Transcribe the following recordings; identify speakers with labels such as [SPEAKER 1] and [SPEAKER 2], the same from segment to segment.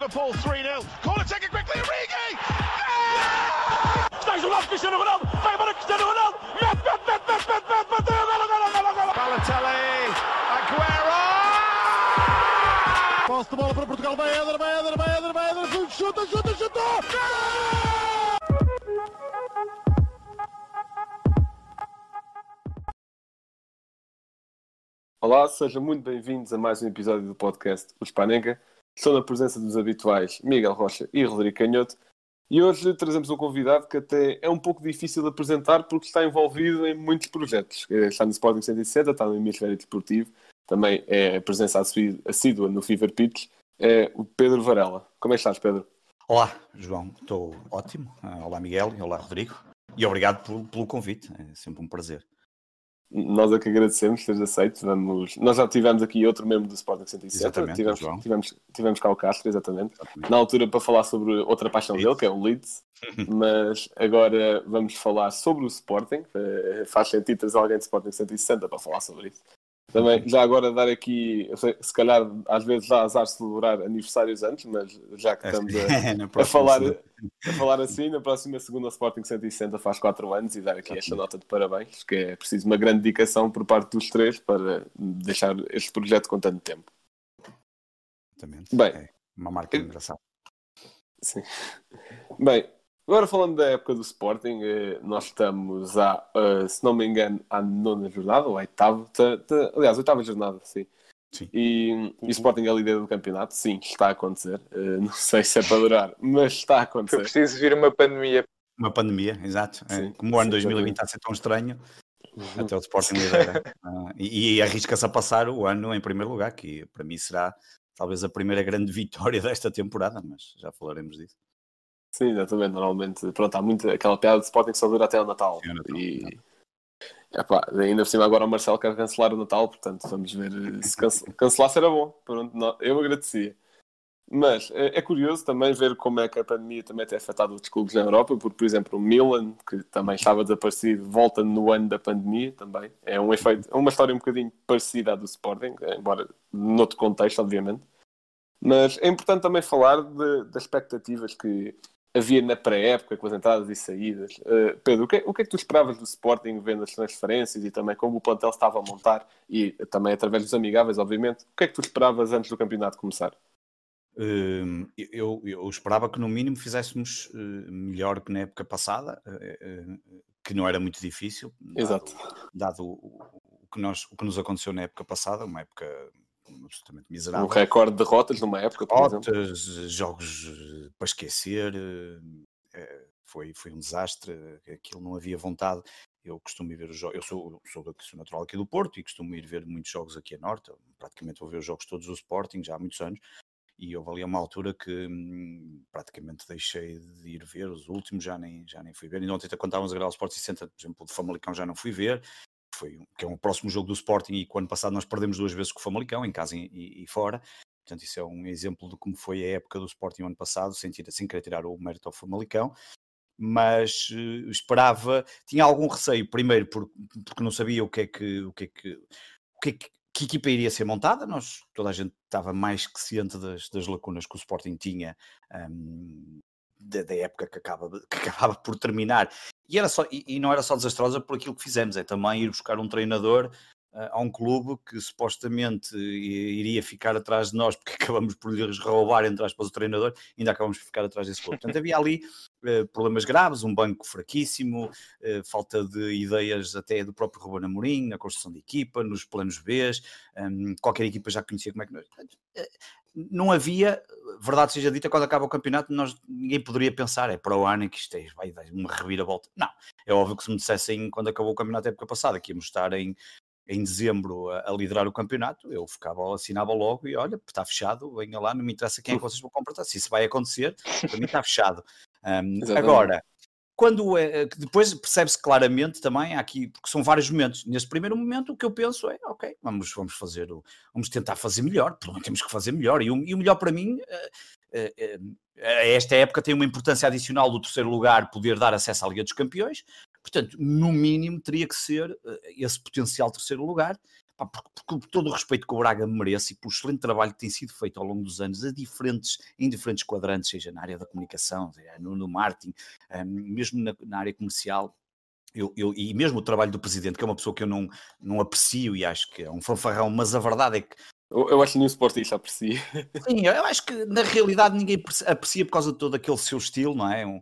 [SPEAKER 1] Liverpool
[SPEAKER 2] 3
[SPEAKER 3] 0. Sejam muito bem-vindos a mais um episódio do podcast O Spanenka. Estou na presença dos habituais Miguel Rocha e Rodrigo Canhoto. E hoje trazemos um convidado que até é um pouco difícil de apresentar porque está envolvido em muitos projetos. Está no Sporting 160, está no Hemisfério Desportivo, também é presença assídua no Fever Pitch. É o Pedro Varela. Como é que estás, Pedro?
[SPEAKER 4] Olá, João, estou ótimo. Olá, Miguel, olá, Rodrigo. E obrigado pelo, pelo convite, é sempre um prazer.
[SPEAKER 3] Nós é que agradecemos teres aceito. Vamos... Nós já tivemos aqui outro membro do Sporting 107.
[SPEAKER 4] Exatamente,
[SPEAKER 3] tivemos,
[SPEAKER 4] João.
[SPEAKER 3] tivemos, tivemos cá o Castro, exatamente.
[SPEAKER 4] Exatamente.
[SPEAKER 3] Na altura para falar sobre outra paixão dele, que é o Leeds. Mas agora vamos falar sobre o Sporting. Eh, Faz sentido trazer alguém de Sporting 160 para falar sobre isso. Também, já agora dar aqui, se calhar às vezes dá azar celebrar aniversários antes, mas já que estamos a, a falar, a falar assim, na próxima segunda Sporting 160 faz 4 anos e dar aqui esta nota de parabéns, que é preciso uma grande dedicação por parte dos três para deixar este projeto com tanto tempo.
[SPEAKER 4] Exatamente.
[SPEAKER 3] Bem.
[SPEAKER 4] É uma marca engraçada.
[SPEAKER 3] Sim. Bem, agora falando da época do Sporting, eh, nós estamos a, eh, se não me engano, à nona jornada, ou à oitava, aliás, oitava jornada, sim.
[SPEAKER 4] Sim.
[SPEAKER 3] E, e o Sporting é líder do campeonato, sim, está a acontecer. Eh, não sei se é para durar, mas está a
[SPEAKER 5] Foi
[SPEAKER 3] acontecer.
[SPEAKER 5] preciso vir uma pandemia.
[SPEAKER 4] Uma pandemia, exato. É,
[SPEAKER 3] Sim,
[SPEAKER 4] como o ano
[SPEAKER 3] sim,
[SPEAKER 4] 2020 está a ser tão estranho, até o Sporting lidera. Ah, e e arrisca-se a passar o ano em primeiro lugar, que para mim será talvez a primeira grande vitória desta temporada, mas já falaremos disso.
[SPEAKER 3] Sim, exatamente. Normalmente, pronto, há muito aquela piada de Sporting que só dura até o Natal.
[SPEAKER 4] O Natal,
[SPEAKER 3] e epá, ainda por cima agora o Marcelo quer cancelar o Natal, portanto vamos ver eh, se cance- cancelasse era bom. Pronto, eu agradecia. Mas é, é curioso também ver como é que a pandemia também tem afetado outros clubes na Europa, porque, por exemplo, o Milan, que também estava desaparecido, volta no ano da pandemia também. É um efeito, é uma história um bocadinho parecida à do Sporting, embora noutro contexto, obviamente. Mas é importante também falar de- das expectativas que havia na pré-época, com as entradas e saídas. Uh, Pedro, o que, é- o que é que tu esperavas do Sporting vendo as transferências e também como o plantel estava a montar e também através dos amigáveis, obviamente? O que é que tu esperavas antes do campeonato começar?
[SPEAKER 4] Hum, eu, eu esperava que no mínimo fizéssemos eh, melhor que na época passada, eh, que não era muito difícil, dado,
[SPEAKER 3] Exato.
[SPEAKER 4] dado o, o que nós, o que nos aconteceu na época passada, uma época absolutamente
[SPEAKER 3] Um
[SPEAKER 4] miserável.
[SPEAKER 3] recorde de derrotas numa época, por exemplo.
[SPEAKER 4] Derrotas, jogos eh, para esquecer, eh, eh, foi, foi um desastre, aquilo não havia vontade. Eu costumo ir ver os jogos, eu sou, sou, daqui, sou natural aqui do Porto e costumo ir ver muitos jogos aqui a Norte, praticamente vou ver os jogos todos do Sporting já há muitos anos, e houve ali uma altura que hum, praticamente deixei de ir ver, os últimos já nem, já nem fui ver, e ontem quando estávamos a gravar o Sporting Center, por exemplo, o de Famalicão já não fui ver, foi, um- que é um próximo jogo do Sporting e que ano passado nós perdemos duas vezes com o Famalicão, em casa e, e- fora, Portanto, isso é um exemplo de como foi a época do Sporting ano passado, sem, sem querer tirar o mérito ao Famalicão. Mas eh, esperava, tinha algum receio, primeiro por- porque não sabia o que é que, o que, é que, o que, é que, que equipa iria ser montada. Nós, toda a gente estava mais que ciente das, das lacunas que o Sporting tinha hum, da, da época que, acaba, que acabava por terminar. E, era só, e, e não era só desastrosa por aquilo que fizemos, é também ir buscar um treinador a um clube que supostamente iria ficar atrás de nós, porque acabamos por lhes roubar, entre aspas, o treinador, ainda acabamos por ficar atrás desse clube. Portanto, havia ali eh, problemas graves, um banco fraquíssimo, eh, falta de ideias até do próprio Ruben Amorim, na construção de equipa, nos planos B, hum, qualquer equipa já conhecia como é que nós... eh, Não havia, verdade seja dita, quando acaba o campeonato, nós, ninguém poderia pensar, é para o ano que isto é, vai dar uma reviravolta. Não, é óbvio que se me dissessem quando acabou o campeonato da época passada, que íamos estar em, em dezembro a, a liderar o campeonato, eu ficava, assinava logo e olha, está fechado, venha lá, não me interessa quem é que vocês vão contratar, se isso vai acontecer, para mim está fechado. Um, agora, quando é, que depois percebe-se claramente também aqui, porque são vários momentos. Nesse primeiro momento, o que eu penso é, ok, vamos, vamos fazer, o- vamos tentar fazer melhor, temos que fazer melhor. E o, e o melhor para mim, eh, eh, eh, a esta época tem uma importância adicional do terceiro lugar poder dar acesso à Liga dos Campeões. Portanto, no mínimo teria que ser eh, esse potencial terceiro lugar pá, por, todo o respeito que o Braga merece e pelo excelente trabalho que tem sido feito ao longo dos anos a diferentes, em diferentes quadrantes, seja na área da comunicação, no, no marketing, um, mesmo na, na área comercial, eu, eu, e mesmo o trabalho do presidente, que é uma pessoa que eu não, não aprecio e acho que é um fanfarrão, mas a verdade é que.
[SPEAKER 3] Eu, eu acho que nenhum sportista aprecia.
[SPEAKER 4] Sim, eu acho que na realidade ninguém aprecia por causa de todo aquele seu estilo, não é? Um,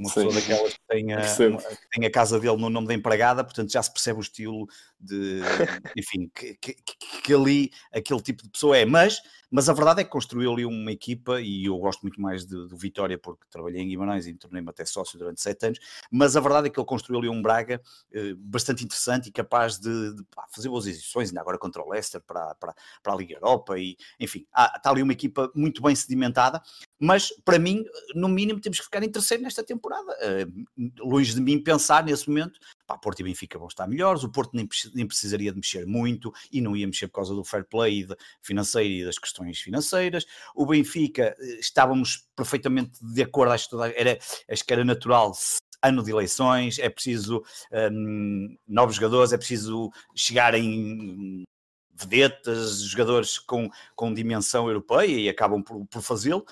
[SPEAKER 4] uma Sim. pessoa daquelas que tem, a, uma, que tem a casa dele no nome da empregada, portanto já se percebe o estilo de, enfim, que, que, que, ali aquele tipo de pessoa é. Mas, mas a verdade é que construiu ali uma equipa e eu gosto muito mais do Vitória porque trabalhei em Guimarães e tornei-me até sócio durante sete anos. Mas a verdade é que ele construiu ali um Braga eh, bastante interessante e capaz de, de pá, fazer boas exibições, ainda agora contra o Leicester para, para, para a Liga Europa. E enfim, há, está ali uma equipa muito bem sedimentada. Mas para mim, no mínimo, temos que ficar em terceiro nesta temporada. Uh, longe de mim pensar nesse momento Pá, Porto e Benfica vão estar melhores, o Porto nem, nem, precisaria de mexer muito e não ia mexer por causa do fair play financeiro e das questões financeiras. O Benfica, eh, estávamos perfeitamente de acordo, acho que, era, acho que era natural ano de eleições, é preciso um, novos jogadores, é preciso chegar em vedetas, jogadores com, com dimensão europeia e acabam por, por fazê-lo,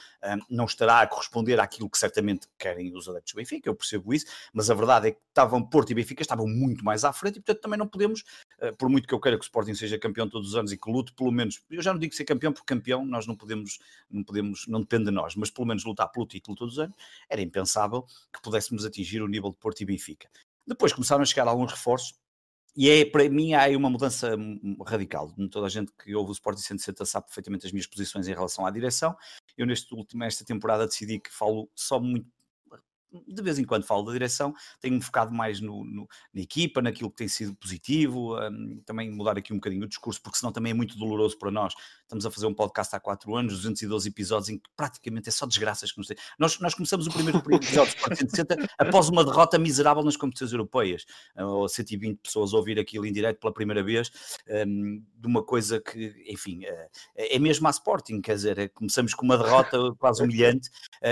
[SPEAKER 4] não estará a corresponder àquilo que certamente querem os adeptos do Benfica, eu percebo isso, mas a verdade é que estavam Porto e Benfica estavam muito mais à frente e portanto também não podemos, uh, por muito que eu queira que o Sporting seja campeão todos os anos e que lute pelo menos, eu já não digo ser campeão porque campeão nós não podemos, não podemos, não depende de nós, mas pelo menos lutar pelo título todos os anos, era impensável que pudéssemos atingir o nível de Porto e Benfica. Depois começaram a chegar alguns reforços e é, para mim, há aí uma mudança radical. Toda a gente que ouve o Sporting 160 sabe perfeitamente as minhas posições em relação à direção. Eu, neste último, esta temporada, decidi que falo só muito de vez em quando falo da direção, tenho-me focado mais no, no, na equipa, naquilo que tem sido positivo, um, também mudar aqui um bocadinho o discurso, porque senão também é muito doloroso para nós. Estamos a fazer um podcast há 4 anos, 212 episódios, em que praticamente é só desgraças que nos tem. Nós, nós começamos o primeiro episódio de 160 após uma derrota miserável nas competições europeias, ou 120 pessoas a ouvir aquilo em direto pela primeira vez, um, de uma coisa que, enfim, é, é mesmo a Sporting, quer dizer, é, começamos com uma derrota quase humilhante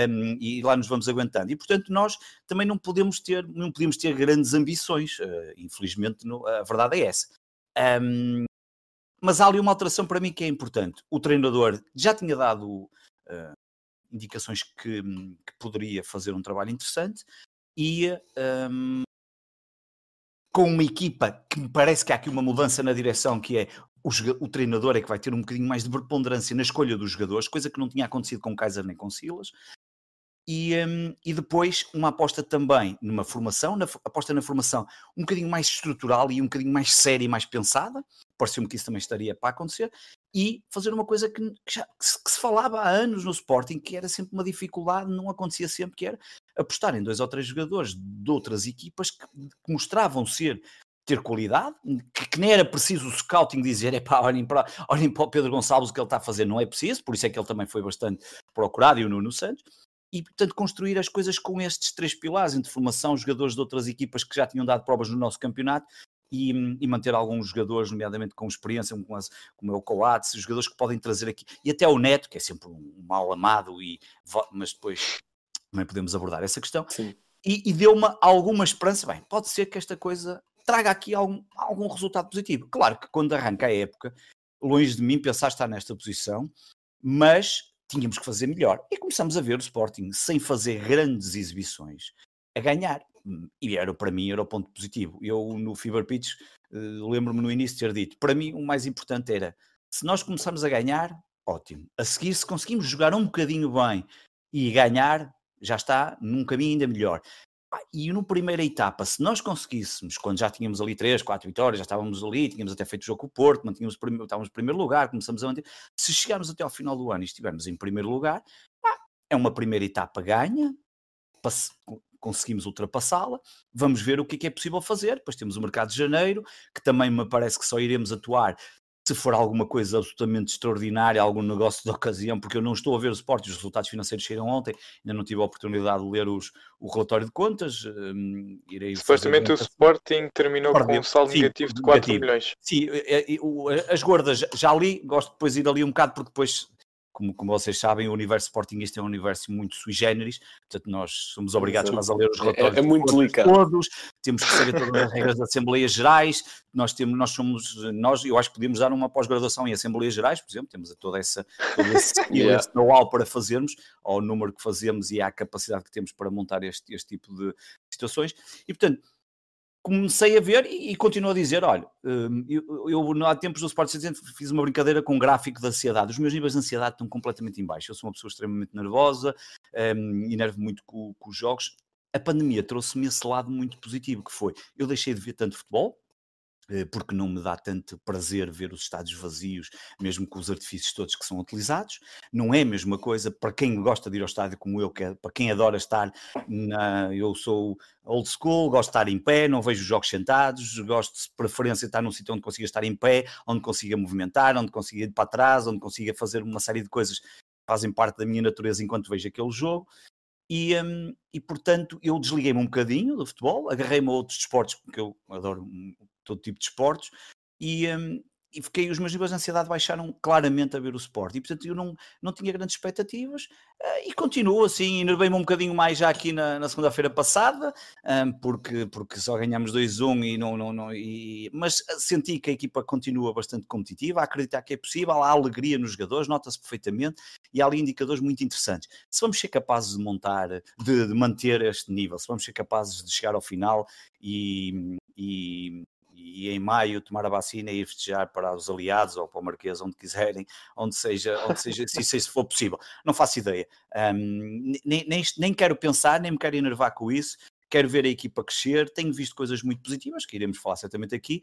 [SPEAKER 4] um, e lá nos vamos aguentando. E portanto, nós também não podemos ter, não podemos ter grandes ambições. Uh, infelizmente, no, a verdade é essa. Um, mas há ali uma alteração para mim que é importante. O treinador já tinha dado uh, indicações que, que, poderia fazer um trabalho interessante e um, com uma equipa que me parece que há aqui uma mudança na direção, que é o, o, treinador é que vai ter um bocadinho mais de preponderância na escolha dos jogadores, coisa que não tinha acontecido com Kaiser nem com Silas. E, um, e depois uma aposta também numa formação, na, aposta na formação um bocadinho mais estrutural e um bocadinho mais séria e mais pensada, pareceu-me que isso também estaria para acontecer, e fazer uma coisa que, que, já, que, se, que, se, falava há anos no Sporting, que era sempre uma dificuldade, não acontecia sempre, que era apostar em dois ou três jogadores de outras equipas que, que mostravam ser ter qualidade, que, que, nem era preciso o scouting dizer, é pá, olhem para, olhem para o Pedro Gonçalves o que ele está a fazer, não é preciso, por isso é que ele também foi bastante procurado e o Nuno Santos, e, portanto, construir as coisas com estes três pilares, entre formação, jogadores de outras equipas que já tinham dado provas no nosso campeonato e, e manter alguns jogadores, nomeadamente com experiência, como, como é o Coates, jogadores que podem trazer aqui, e até o Neto, que é sempre um mal amado, e, mas depois também podemos abordar essa questão. Sim. E, e deu-me alguma esperança, bem, pode ser que esta coisa traga aqui algum, algum resultado positivo. Claro que quando arranca a época, longe de mim pensar estar nesta posição, mas tínhamos que fazer melhor. E começamos a ver o Sporting sem fazer grandes exibições a ganhar. E era para mim era o ponto positivo. Eu no Fever Pitch uh, lembro-me no início de ter dito, para mim o mais importante era se nós começarmos a ganhar, ótimo. A seguir, se conseguimos jogar um bocadinho bem e ganhar, já está num caminho ainda melhor. E no primeira etapa, se nós conseguíssemos, quando já tínhamos ali três, quatro vitórias, já estávamos ali, tínhamos até feito o jogo com o Porto, mantínhamos, estávamos em primeiro lugar, começamos a manter. Se chegarmos até ao final do ano e estivermos em primeiro lugar, é uma primeira etapa ganha, conseguimos ultrapassá-la, vamos ver o que é, que é possível fazer. Depois temos o mercado de janeiro, que também me parece que só iremos atuar se for alguma coisa absolutamente extraordinária, algum negócio de ocasião, porque eu não estou a ver o Sport, os resultados financeiros saíram ontem, ainda não tive a oportunidade de ler os, o relatório de contas. Um,
[SPEAKER 5] irei Supostamente o Sporting terminou com um saldo sim, negativo de 4 negativo. milhões.
[SPEAKER 4] Sim, é, é, as gordas já li, gosto depois de ir ali um bocado, porque depois como, como vocês sabem, o universo Sportingista é um universo muito sui generis, portanto nós somos obrigados quase a ler os
[SPEAKER 3] É,
[SPEAKER 4] relatórios
[SPEAKER 3] é muito delicado.
[SPEAKER 4] todos, temos que saber todas as regras das Assembleias Gerais, nós temos, nós somos, nós, eu acho que podíamos dar uma pós-graduação em Assembleias Gerais, por exemplo, temos toda essa, todo esse,
[SPEAKER 3] Yeah.
[SPEAKER 4] esse know-how para fazermos, ao número que fazemos e à capacidade que temos para montar este, este tipo de situações, e portanto, comecei a ver e, e continuo a dizer: olha, hum, eu, eu há tempos no Sport Citizen fiz uma brincadeira com um gráfico de ansiedade. Os meus níveis de ansiedade estão completamente em baixo. Eu sou uma pessoa extremamente nervosa, um, e nervo muito com, com os jogos. A pandemia trouxe-me esse lado muito positivo, que foi, eu deixei de ver tanto futebol, porque não me dá tanto prazer ver os estádios vazios, mesmo com os artifícios todos que são utilizados. Não é a mesma coisa para quem gosta de ir ao estádio como eu, que é, para quem adora estar na. Eu sou old school, gosto de estar em pé, não vejo os jogos sentados, gosto de preferência estar num sítio onde consiga estar em pé, onde consiga movimentar, onde consiga ir para trás, onde consiga fazer uma série de coisas que fazem parte da minha natureza enquanto vejo aquele jogo. E, hum, e portanto, eu desliguei-me um bocadinho do futebol, agarrei-me a outros desportos, porque eu adoro hum, todo tipo de esportes, e, hum, e fiquei, os meus níveis de ansiedade baixaram claramente a ver o Sport, e portanto eu não, não tinha grandes expectativas, eh, e continuo assim, enervei-me um bocadinho mais já aqui na, na segunda-feira passada, hum, porque, porque só ganhámos 2-1 e não, não, não e, mas senti que a equipa continua bastante competitiva, a acreditar que é possível, há alegria nos jogadores, nota-se perfeitamente, e há ali indicadores muito interessantes. Se vamos ser capazes de montar, de, de manter este nível, se vamos ser capazes de chegar ao final e, e, e em maio tomar a vacina e ir festejar para os aliados ou para o Marquês, onde quiserem, onde seja, onde seja se isso for possível. Não faço ideia. Um, nem, nem, nem quero pensar, nem me quero enervar com isso. Quero ver a equipa crescer. Tenho visto coisas muito positivas, que iremos falar certamente aqui,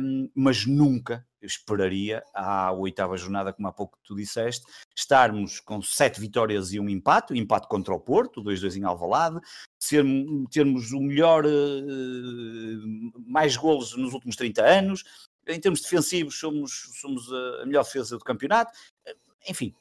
[SPEAKER 4] um, mas nunca esperaria, à oitava jornada, como há pouco tu disseste, estarmos com sete vitórias e um empate, empate contra o Porto, 2-2 em Alvalade, ser, termos o melhor, uh, mais golos nos últimos 30 anos, em termos defensivos somos, somos a melhor defesa do campeonato, enfim,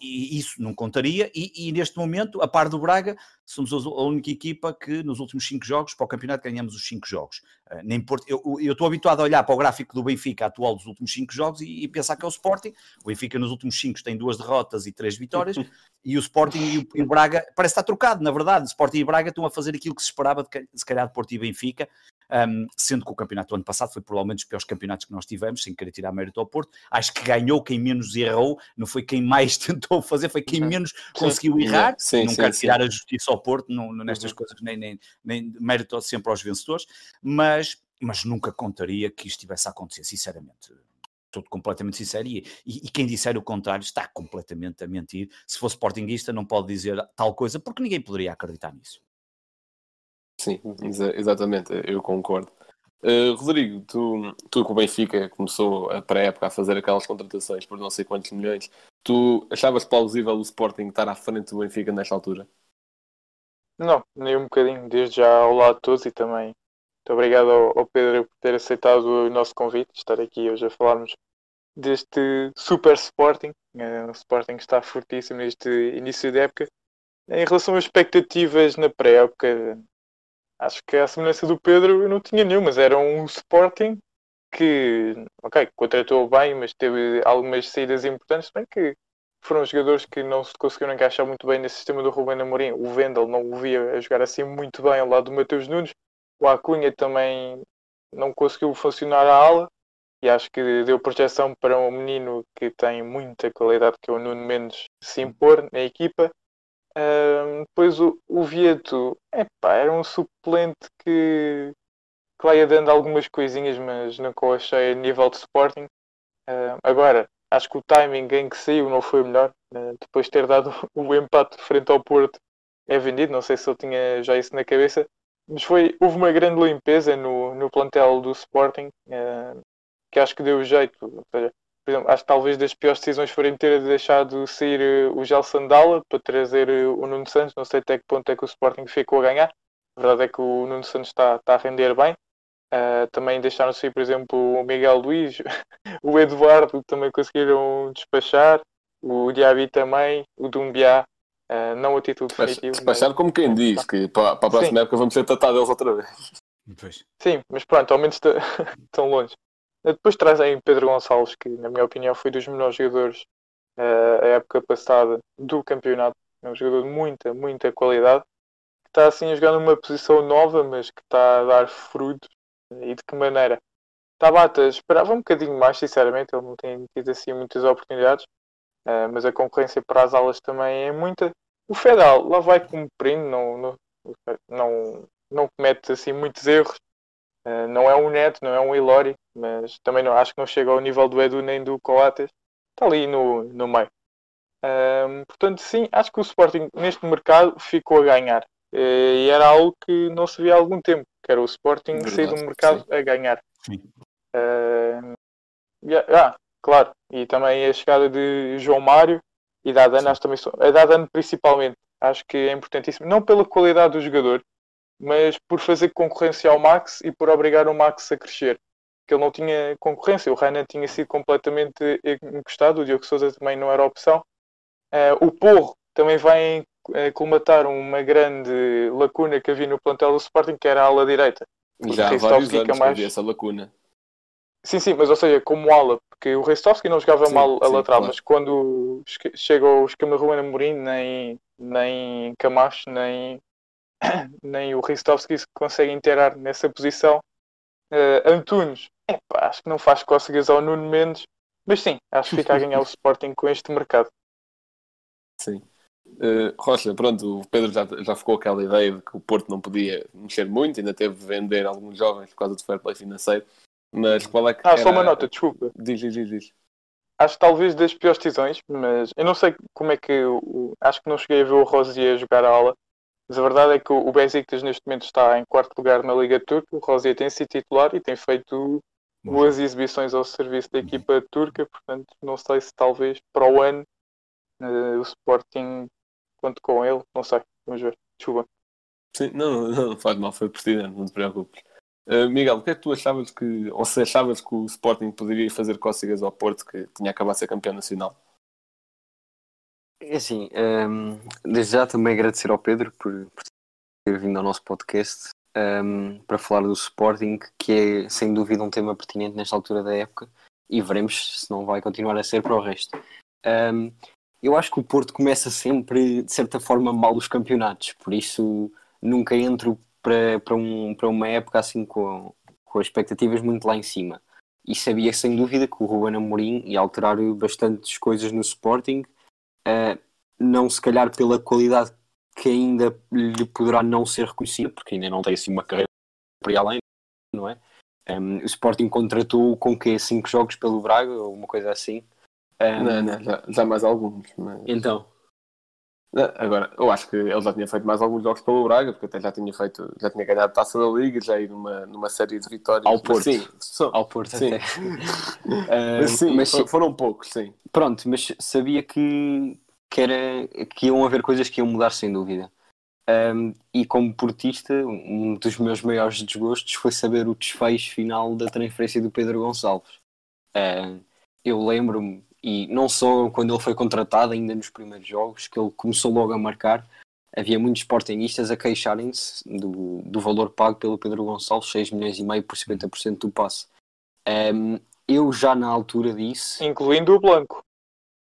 [SPEAKER 4] isso não contaria, e, e, neste momento, a par do Braga, somos a única equipa que nos últimos cinco jogos, para o campeonato, ganhamos os cinco jogos. Uh, nem Porto, eu, eu estou habituado a olhar para o gráfico do Benfica atual dos últimos cinco jogos e, e, pensar que é o Sporting. O Benfica nos últimos cinco tem duas derrotas e três vitórias, e o Sporting e o, e o, Braga, parece estar trocado, na verdade. O Sporting e o Braga estão a fazer aquilo que se esperava, de, se calhar, de Porto e Benfica, um, sendo que o campeonato do ano passado foi provavelmente os piores campeonatos que nós tivemos, sem querer tirar mérito ao Porto. Acho que ganhou quem menos errou, não foi quem mais tentou fazer, foi quem menos conseguiu errar.
[SPEAKER 3] Sim,
[SPEAKER 4] não
[SPEAKER 3] sim,
[SPEAKER 4] quero
[SPEAKER 3] sim.
[SPEAKER 4] tirar a justiça ao Porto não, nestas
[SPEAKER 3] Uhum.
[SPEAKER 4] coisas, nem, nem, nem mérito sempre aos vencedores, mas, mas nunca contaria que isto tivesse a acontecer, sinceramente. Estou completamente sincero e, e, e quem disser o contrário está completamente a mentir. Se fosse sportinguista, não pode dizer tal coisa, porque ninguém poderia acreditar nisso.
[SPEAKER 3] Sim, exa- exatamente, eu concordo. Uh, Rodrigo, tu, tu com o Benfica começou a pré-época a fazer aquelas contratações por não sei quantos milhões. Tu achavas plausível o Sporting estar à frente do Benfica nesta altura?
[SPEAKER 5] Não, nem um bocadinho, desde já ao lado de todos e também muito obrigado ao, ao Pedro por ter aceitado o nosso convite, estar aqui hoje a falarmos deste Super Sporting. Eh, O Sporting está fortíssimo neste início de época. Em relação às expectativas na pré-época, acho que a semelhança do Pedro eu não tinha nenhuma, mas era um Sporting que, ok, contratou bem, mas teve algumas saídas importantes, bem que foram jogadores que não se conseguiram encaixar muito bem nesse sistema do Rubén Amorim. O Vendel não o via a jogar assim muito bem ao lado do Mateus Nunes. O Acunha também não conseguiu funcionar a ala e acho que deu projeção para um menino que tem muita qualidade, que é o Nuno Mendes, se impor na equipa. Depois o, o Vieto, epá, era um suplente que, que lá ia dando algumas coisinhas, mas nunca o achei a nível de Sporting. Agora, acho que o timing em que saiu não foi o melhor. Ah, depois de ter dado o empate frente ao Porto, é vendido. Não sei se ele tinha já isso na cabeça. Mas foi, houve uma grande limpeza no, no plantel do Sporting, ah, que acho que deu jeito. Ou seja, exemplo, acho que talvez das piores decisões forem ter deixado sair eh, o Gelson Dalla para trazer eh, o Nuno Santos. Não sei até que ponto é que o Sporting ficou a ganhar. A verdade é que o Nuno Santos está, está a render bem. Uh, também deixaram sair, por exemplo, o Miguel Luís, o Eduardo também conseguiram despachar, o Diaby também, o Dumbiá, uh, não a título definitivo.
[SPEAKER 3] Despachar como quem diz, que para, para a próxima
[SPEAKER 5] Sim.
[SPEAKER 3] época vamos ser tratados outra vez.
[SPEAKER 4] Pois.
[SPEAKER 5] Sim, mas pronto, ao menos estão longe. Depois trazem Pedro Gonçalves, que na minha opinião foi dos melhores jogadores uh, a época passada do campeonato. É um jogador de muita, muita qualidade. Que está assim a jogar numa posição nova, mas que está a dar frutos. E de que maneira? Tabata esperava um bocadinho mais, sinceramente. Ele não tem tido assim muitas oportunidades. Uh, mas a concorrência para as alas também é muita. O Fedal lá vai cumprindo, não, não, não, não comete assim muitos erros. Uh, não é um Neto, não é um Ilori, mas também não, acho que não chega ao nível do Edu nem do Coates. Está ali no, no meio. Um, portanto, sim, acho que o Sporting neste mercado ficou a ganhar. Uh, e era algo que não se via há algum tempo, que era o Sporting Verdade, sair do mercado sim. a ganhar. Uh, yeah, ah, claro, e também a chegada de João Mário e da Adana, acho também a da Adana principalmente, acho que é importantíssimo, não pela qualidade do jogador, mas por fazer concorrência ao Max e por obrigar o Max a crescer. Que ele não tinha concorrência, o Renan tinha sido completamente encostado, o Diogo Souza também não era opção. Uh, o Porro também vai uh, colmatar uma grande lacuna que havia no plantel do Sporting, que era a ala direita.
[SPEAKER 3] Já há vários anos mais... essa lacuna.
[SPEAKER 5] Sim, sim, mas ou seja, como ala, porque o Restovski não jogava sim, mal a sim, lateral, claro. mas quando chega o esquema Ruben Amorim, nem, nem Camacho, nem, nem o Ristovski consegue inteirar nessa posição. Uh, Antunes, epá, acho que não faz cócegas ao Nuno Mendes, mas sim, acho que fica a ganhar o Sporting com este mercado.
[SPEAKER 3] Sim. Uh, Rocha, pronto, o Pedro já, já ficou aquela ideia de que o Porto não podia mexer muito, ainda teve de vender alguns jovens por causa do fair play financeiro. Mas qual é que.
[SPEAKER 5] Ah,
[SPEAKER 3] era...
[SPEAKER 5] só uma nota, desculpa.
[SPEAKER 3] Diz, diz, diz, diz.
[SPEAKER 5] Acho talvez das piores decisões, mas eu não sei como é que. Eu, acho que não cheguei a ver o Rosier jogar a aula, mas a verdade é que o Besiktas neste momento está em quarto lugar na Liga Turca. O Rosier tem sido titular e tem feito boas exibições ao serviço da equipa turca. Portanto, não sei se talvez para o ano uh, o Sporting conte com ele. Não sei. Vamos ver. Desculpa.
[SPEAKER 3] Sim, não, não faz mal, foi pertinente, não te preocupes. Uh, Miguel, o que é que tu achavas que, ou se achavas que o Sporting poderia fazer cócegas ao Porto que tinha acabado de ser campeão nacional?
[SPEAKER 6] É assim, um, ehm, desde já também agradecer ao Pedro por, por ter vindo ao nosso podcast um, ehm, para falar do Sporting, que é sem dúvida um tema pertinente nesta altura da época e veremos se não vai continuar a ser para o resto. Um, ehm, eu acho que o Porto começa sempre, de certa forma, mal os campeonatos, por isso nunca entro para, para, um, para uma época assim com, com expectativas muito lá em cima. E sabia sem dúvida que o Ruben Amorim ia alterar bastantes coisas no Sporting uh, não se calhar pela qualidade que ainda lhe poderá não ser reconhecida, porque ainda não tem assim uma carreira para ir além, não é? Um, o Sporting contratou com que cinco jogos pelo Braga ou uma coisa assim.
[SPEAKER 3] Um, não, não, já, já mais alguns. Mas...
[SPEAKER 6] Então.
[SPEAKER 3] Agora, eu acho que ele já tinha feito mais alguns jogos pelo Braga, porque até já tinha feito, já tinha ganhado a taça da Liga, já ir numa, numa série de vitórias.
[SPEAKER 6] Ao Porto.
[SPEAKER 3] sim,
[SPEAKER 6] só, ao Porto sim. até.
[SPEAKER 3] uh, sim, mas, foram poucos, sim.
[SPEAKER 6] Pronto, mas sabia que, que, era, que iam haver coisas que iam mudar sem dúvida. Um, e como portista, um dos meus maiores desgostos foi saber o desfecho final da transferência do Pedro Gonçalves. Uh, eu lembro-me e não só quando ele foi contratado, ainda nos primeiros jogos, que ele começou logo a marcar, havia muitos sportingistas a queixarem-se do, do valor pago pelo Pedro Gonçalves, 6 milhões e meio por 50% do passe. Um, eu já na altura disse...
[SPEAKER 5] Incluindo o Blanco.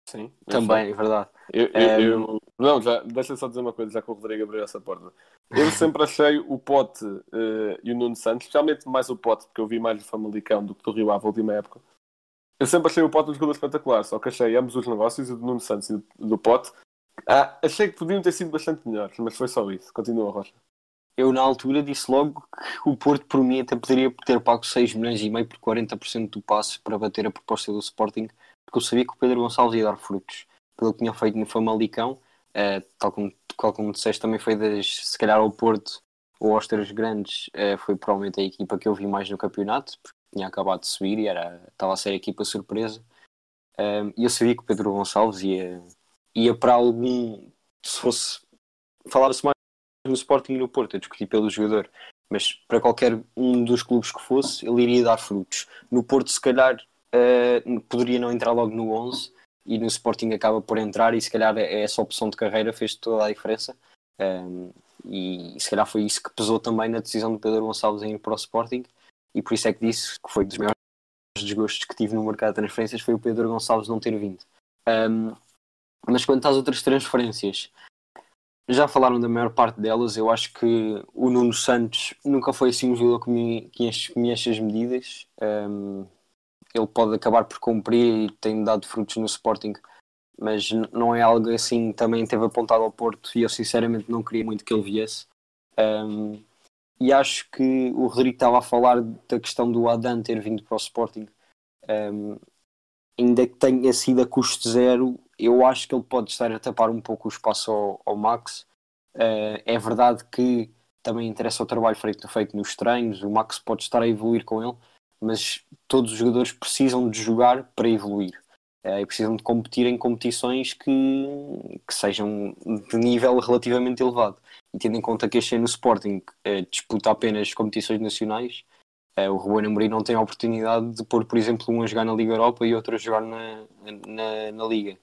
[SPEAKER 3] Sim.
[SPEAKER 6] Também, é verdade.
[SPEAKER 3] Eu, eu, eu, não, já, deixa só dizer uma coisa, já que o Rodrigo abriu essa porta. Eu sempre achei o Pote uh, e o Nuno Santos, especialmente mais o Pote, porque eu vi mais o Famalicão do que do Rio Ave na última época, eu sempre achei o Pote um jogador espetacular, só que achei ambos os negócios, o do Nuno Santos e do Pote, ah, achei que podiam ter sido bastante melhores, mas foi só isso. Continua, Rocha.
[SPEAKER 6] Eu, na altura, disse logo que o Porto, por mim, até poderia ter pago 6 milhões e meio por 40% do passe para bater a proposta do Sporting, porque eu sabia que o Pedro Gonçalves ia dar frutos. Pelo que tinha feito no Famalicão, uh, tal, como, tal como disseste, também foi das, se calhar, ao Porto ou aos três grandes, uh, foi provavelmente a equipa que eu vi mais no campeonato, tinha acabado de subir e era, estava a ser a equipa surpresa. Um, e eu sabia que o Pedro Gonçalves ia, ia para algum. Se fosse. Falar-se mais no Sporting e no Porto, eu discuti pelo jogador, mas para qualquer um dos clubes que fosse, ele iria dar frutos. No Porto, se calhar, uh, poderia não entrar logo no 11 e no Sporting acaba por entrar, e se calhar essa opção de carreira fez toda a diferença. Um, e se calhar foi isso que pesou também na decisão do Pedro Gonçalves em ir para o Sporting e por isso é que disse que foi dos maiores desgostos que tive no mercado de transferências foi o Pedro Gonçalves não ter vindo. Um, Mas quanto às outras transferências, já falaram da maior parte delas. Eu acho que o Nuno Santos nunca foi assim um jogador que conhece as medidas. Um, ele pode acabar por cumprir e tem dado frutos no Sporting, mas não é algo assim. Também teve apontado ao Porto e eu sinceramente não queria muito que ele viesse. Um, e acho que o Rodrigo estava a falar da questão do Adan ter vindo para o Sporting. Um, ainda que tenha sido a custo zero, eu acho que ele pode estar a tapar um pouco o espaço ao, ao Max. Uh, é verdade que também interessa o trabalho feito, feito nos treinos, o Max pode estar a evoluir com ele, mas todos os jogadores precisam de jogar para evoluir. Uh, e precisam de competir em competições que, que sejam de nível relativamente elevado. E tendo em conta que este ano o Sporting uh, disputa apenas competições nacionais, Uh, o Ruben Amorim não tem a oportunidade de pôr, por exemplo, um a jogar na Liga Europa e outro a jogar na, na, na Liga.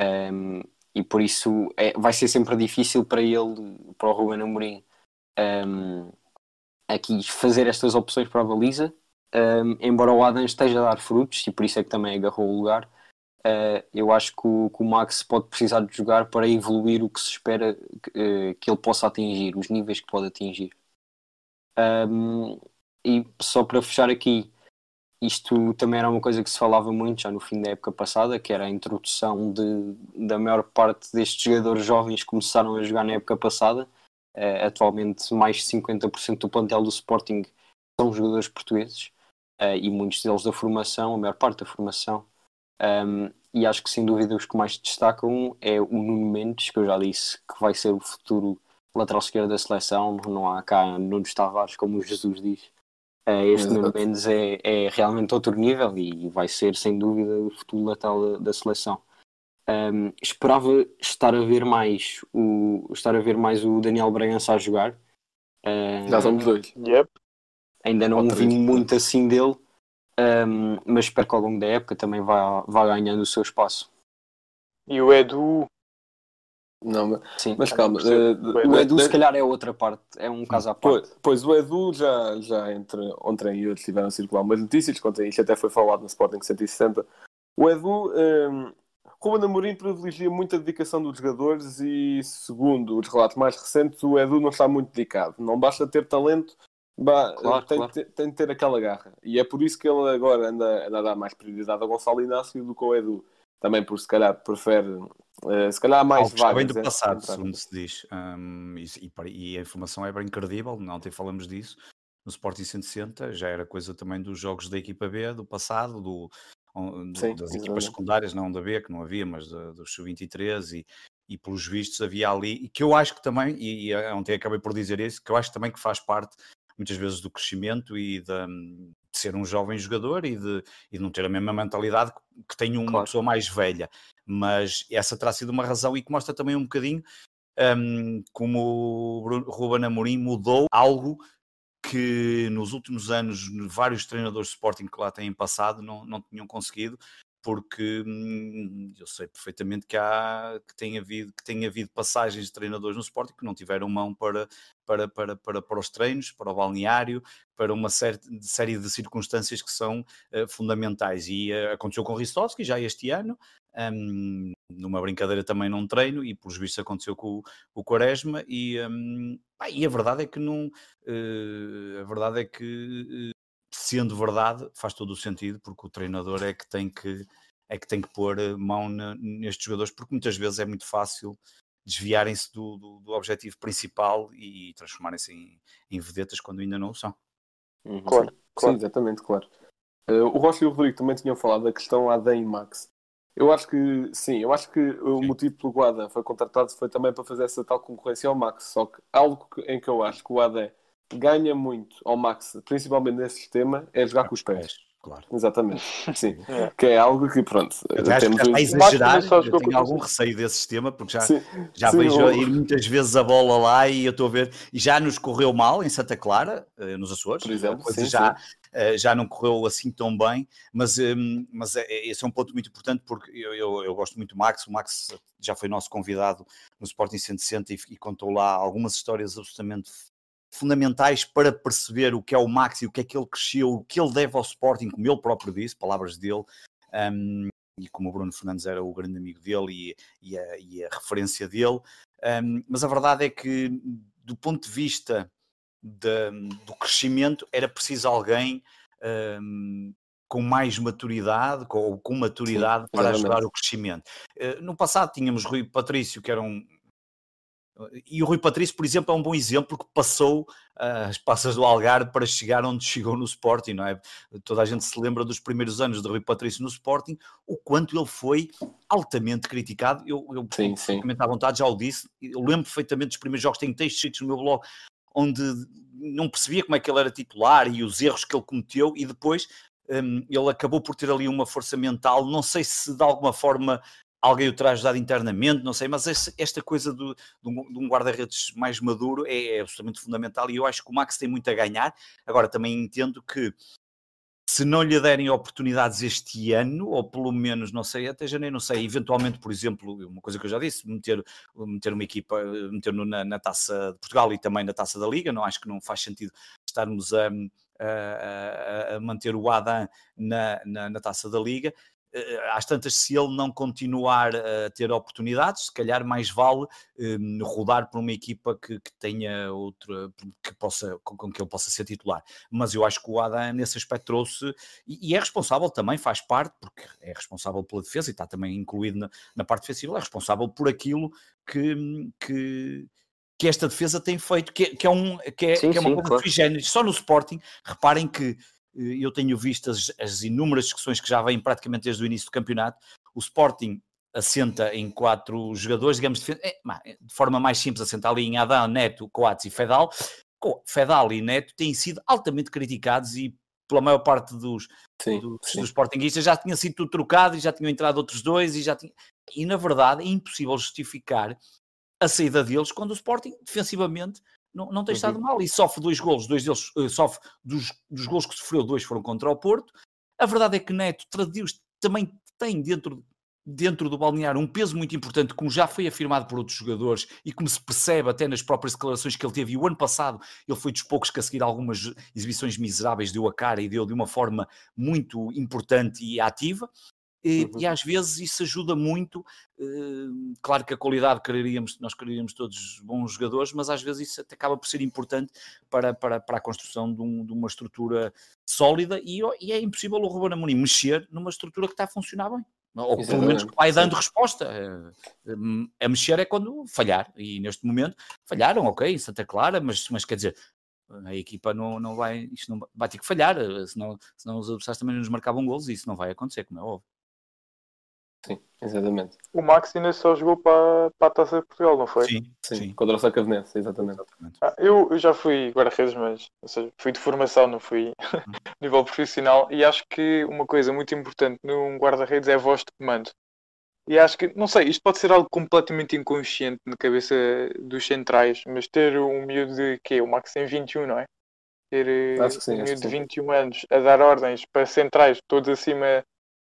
[SPEAKER 6] Um, e por isso é, vai ser sempre difícil para ele, para o Ruben Amorim, um, aqui fazer estas opções para a baliza. Um, embora o Adam esteja a dar frutos, e por isso é que também agarrou o lugar, uh, eu acho que o, que o, Max pode precisar de jogar para evoluir o que se espera que, uh, que ele possa atingir, os níveis que pode atingir. Um, e só para fechar aqui, isto também era uma coisa que se falava muito já no fim da época passada, que era a introdução de, da maior parte destes jogadores jovens que começaram a jogar na época passada. Uh, atualmente, mais de 50% do plantel do Sporting são jogadores portugueses e muitos deles da formação, a maior parte da formação. Um, e acho que sem dúvida os que mais destacam é o Nuno Mendes, que eu já disse que vai ser o futuro lateral esquerdo da seleção. Não há cá Nuno Tavares, como o Jesus diz. Uh, este Nuno Mendes é, é realmente outro nível e vai ser sem dúvida o futuro lateral da, da seleção. Um, esperava estar a ver mais o estar a ver mais o Daniel Bragança a jogar.
[SPEAKER 3] Uh, Já somos dois.
[SPEAKER 5] Yep.
[SPEAKER 6] Ainda não vi muito assim dele, um, mas espero que ao longo da época também vá, vá ganhando o seu espaço.
[SPEAKER 5] E o Edu
[SPEAKER 3] não, mas,
[SPEAKER 6] Sim.
[SPEAKER 3] mas calma.
[SPEAKER 6] Uh, o Edu, se calhar, é outra parte, é um caso à parte.
[SPEAKER 3] Pois, pois o Edu, já, já entre ontem e hoje tiveram a circular umas notícias, quanto isto até foi falado no Sporting 160. O Edu, um, ehm, Ruben Amorim privilegia muito a dedicação dos jogadores e, segundo os relatos mais recentes, o Edu não está muito dedicado. Não basta ter talento, bah,
[SPEAKER 6] claro,
[SPEAKER 3] tem,
[SPEAKER 6] claro.
[SPEAKER 3] Tem, tem, de ter aquela garra. E é por isso que ele agora anda, anda a dar mais prioridade ao Gonçalo Inácio do que ao Edu também por se calhar prefere uh, se calhar mais
[SPEAKER 4] Algo vagas. Bem do passado, segundo se diz. Um, e, e, a informação é bem credível, não ontem falamos disso. No Sporting 160 já era coisa também dos jogos da equipa B do passado, do, do Sim, das equipas secundárias, não da B, que não havia, mas dos sub-23 e, e pelos vistos havia ali, e que eu acho que também, e, e ontem acabei por dizer isso, que eu acho também que faz parte muitas vezes do crescimento e da, de ser um jovem jogador e de, e de não ter a mesma mentalidade que tem uma claro. pessoa mais velha. Mas essa terá sido uma razão e que mostra também um bocadinho um, como o Ruben Amorim mudou algo que nos últimos anos vários treinadores de Sporting que lá têm passado não, não tinham conseguido, porque hum, eu sei perfeitamente que há que tem havido que tem havido passagens de treinadores no Sporting que não tiveram mão para para, para, para, para os treinos, para o balneário, para uma série, série de circunstâncias que são uh, fundamentais. E uh, aconteceu com Ristovski já este ano, um, numa brincadeira também num treino, e pelos vistos aconteceu com o, o Quaresma, e, um, e a verdade é que não. Uh, a verdade é que sendo verdade, faz todo o sentido, porque o treinador é que tem que, é que, tem que pôr eh, mão na, nestes jogadores, porque muitas vezes é muito fácil desviarem-se do, do, do, objetivo principal e transformarem-se em, em, vedetas quando ainda não o são.
[SPEAKER 3] Uhum. Claro, sim, claro. Sim, exatamente, claro. Uh, o Rocha e o Rodrigo também tinham falado da questão Adam e Max. Eu acho que, sim, eu acho que o sim. motivo pelo qual o Adam foi contratado foi também para fazer essa tal concorrência ao Max. Só que algo em que eu acho que o Adam ganha muito ao Max, principalmente nesse sistema, é jogar com os pés.
[SPEAKER 4] Claro.
[SPEAKER 3] Exatamente. Sim. é. Que é algo que, pronto.
[SPEAKER 4] Eu temos que exagerar, eu tenho algum receio desse sistema, porque já, sim, já sim, vejo ir muitas vezes a bola lá e eu estou a ver. E já nos correu mal em Santa Clara, eh, nos Açores.
[SPEAKER 3] Por exemplo. Sim,
[SPEAKER 4] já, eh, já não correu assim tão bem, mas, hum, mas esse é um ponto muito importante porque eu, eu, eu, gosto muito do Max. O Max já foi nosso convidado no Sporting 160 e, e contou lá algumas histórias absolutamente fundamentais para perceber o que é o Max e o que é que ele cresceu, o que ele deve ao Sporting, como ele próprio disse, palavras dele. Um, e como o Bruno Fernandes era o grande amigo dele e, e, a, e a, referência dele. Um, mas a verdade é que, do ponto de vista de, do crescimento, era preciso alguém um, com mais maturidade, com, com maturidade Sim, para ajudar o crescimento. Uh, no passado tínhamos Rui Patrício, que era um, e o Rui Patrício, por exemplo, é um bom exemplo que passou uh, as passas do Algarve para chegar onde chegou no Sporting, não é? Toda a gente se lembra dos primeiros anos de Rui Patrício no Sporting, o quanto ele foi altamente criticado. Eu, eu sim, sim. à vontade, já o disse. Eu lembro perfeitamente dos primeiros jogos, tenho textos escritos no meu blog, onde não percebia como é que ele era titular e os erros que ele cometeu, e depois um, ele acabou por ter ali uma força mental, não sei se de alguma forma alguém o terá ajudado internamente, não sei, mas esta coisa do, de um guarda-redes mais maduro é, é absolutamente fundamental e eu acho que o Max tem muito a ganhar. Agora, também entendo que se não lhe derem oportunidades este ano, ou pelo menos, não sei, até janeiro, não sei, eventualmente, por exemplo, uma coisa que eu já disse, meter, meter uma equipa, meter-no na, na, taça de Portugal e também na taça da Liga, não acho que não faz sentido estarmos a, a, a manter o Adam na, na, na taça da Liga. Eh, às tantas, se ele não continuar a ter oportunidades, se calhar mais vale um, rodar por uma equipa que, que, tenha outra, que possa, com, com, que ele possa ser titular. Mas eu acho que o Adam nesse aspecto trouxe, e, e, é responsável também, faz parte, porque é responsável pela defesa e está também incluído na, na parte defensiva, é responsável por aquilo que, que que esta defesa tem feito, que, é, que é, um, que é, sim, que é uma sim, coisa claro. Só no Sporting, reparem que eu tenho visto as, as, inúmeras discussões que já vêm praticamente desde o início do campeonato. O Sporting assenta em quatro jogadores, digamos, de, é, de forma mais simples, assenta ali em Adão, Neto, Coates e Fedal. Fedal e Neto têm sido altamente criticados e pela maior parte dos, sim, dos, sim. dos Sportingistas já tinha sido tudo trocado e já tinham entrado outros dois e já tinha... E na verdade é impossível justificar a saída deles quando o Sporting defensivamente não, não tem estado uhum. mal e sofre dois golos, dois deles uh, sofre dos, dos golos que sofreu, dois foram contra o Porto. A verdade é que Neto traduziu também tem dentro, dentro do balneário um peso muito importante, como já foi afirmado por outros jogadores e como se percebe até nas próprias declarações que ele teve. E o ano passado ele foi dos poucos que a seguir algumas exibições miseráveis deu a cara e deu de uma forma muito importante e ativa. E, uhum. e, às vezes isso ajuda muito. Uh, claro que a qualidade quereríamos, nós quereríamos todos bons jogadores, mas às vezes isso até acaba por ser importante para, para, para a construção de, um, de uma estrutura sólida e, e, é impossível o Ruben Amorim mexer numa estrutura que está a funcionar bem. Ou pelo menos vai dando resposta. A, eh, a mexer é quando falhar. E neste momento falharam, ok, em Santa Clara, mas, mas quer dizer, a equipa não, não vai, isto não vai ter que falhar, eh, senão, senão os adversários também nos marcavam gols e isso não vai acontecer, como é óbvio.
[SPEAKER 3] Sim, exatamente.
[SPEAKER 5] O Max ainda só jogou para, para a Taça de Portugal, não foi?
[SPEAKER 3] Sim, sim. sim. contra o Sacavenense, exatamente. exatamente.
[SPEAKER 5] Ah, eu, eu já fui guarda-redes, mas ou seja, fui de formação, não fui uhum. nível profissional, e acho que uma coisa muito importante num guarda-redes é a voz de comando. E acho que, não sei, isto pode ser algo completamente inconsciente na cabeça dos centrais, mas ter um miúdo de quê? O Max tem 21, não é? Ter que sim, um miúdo de 21 anos a dar ordens para centrais todos acima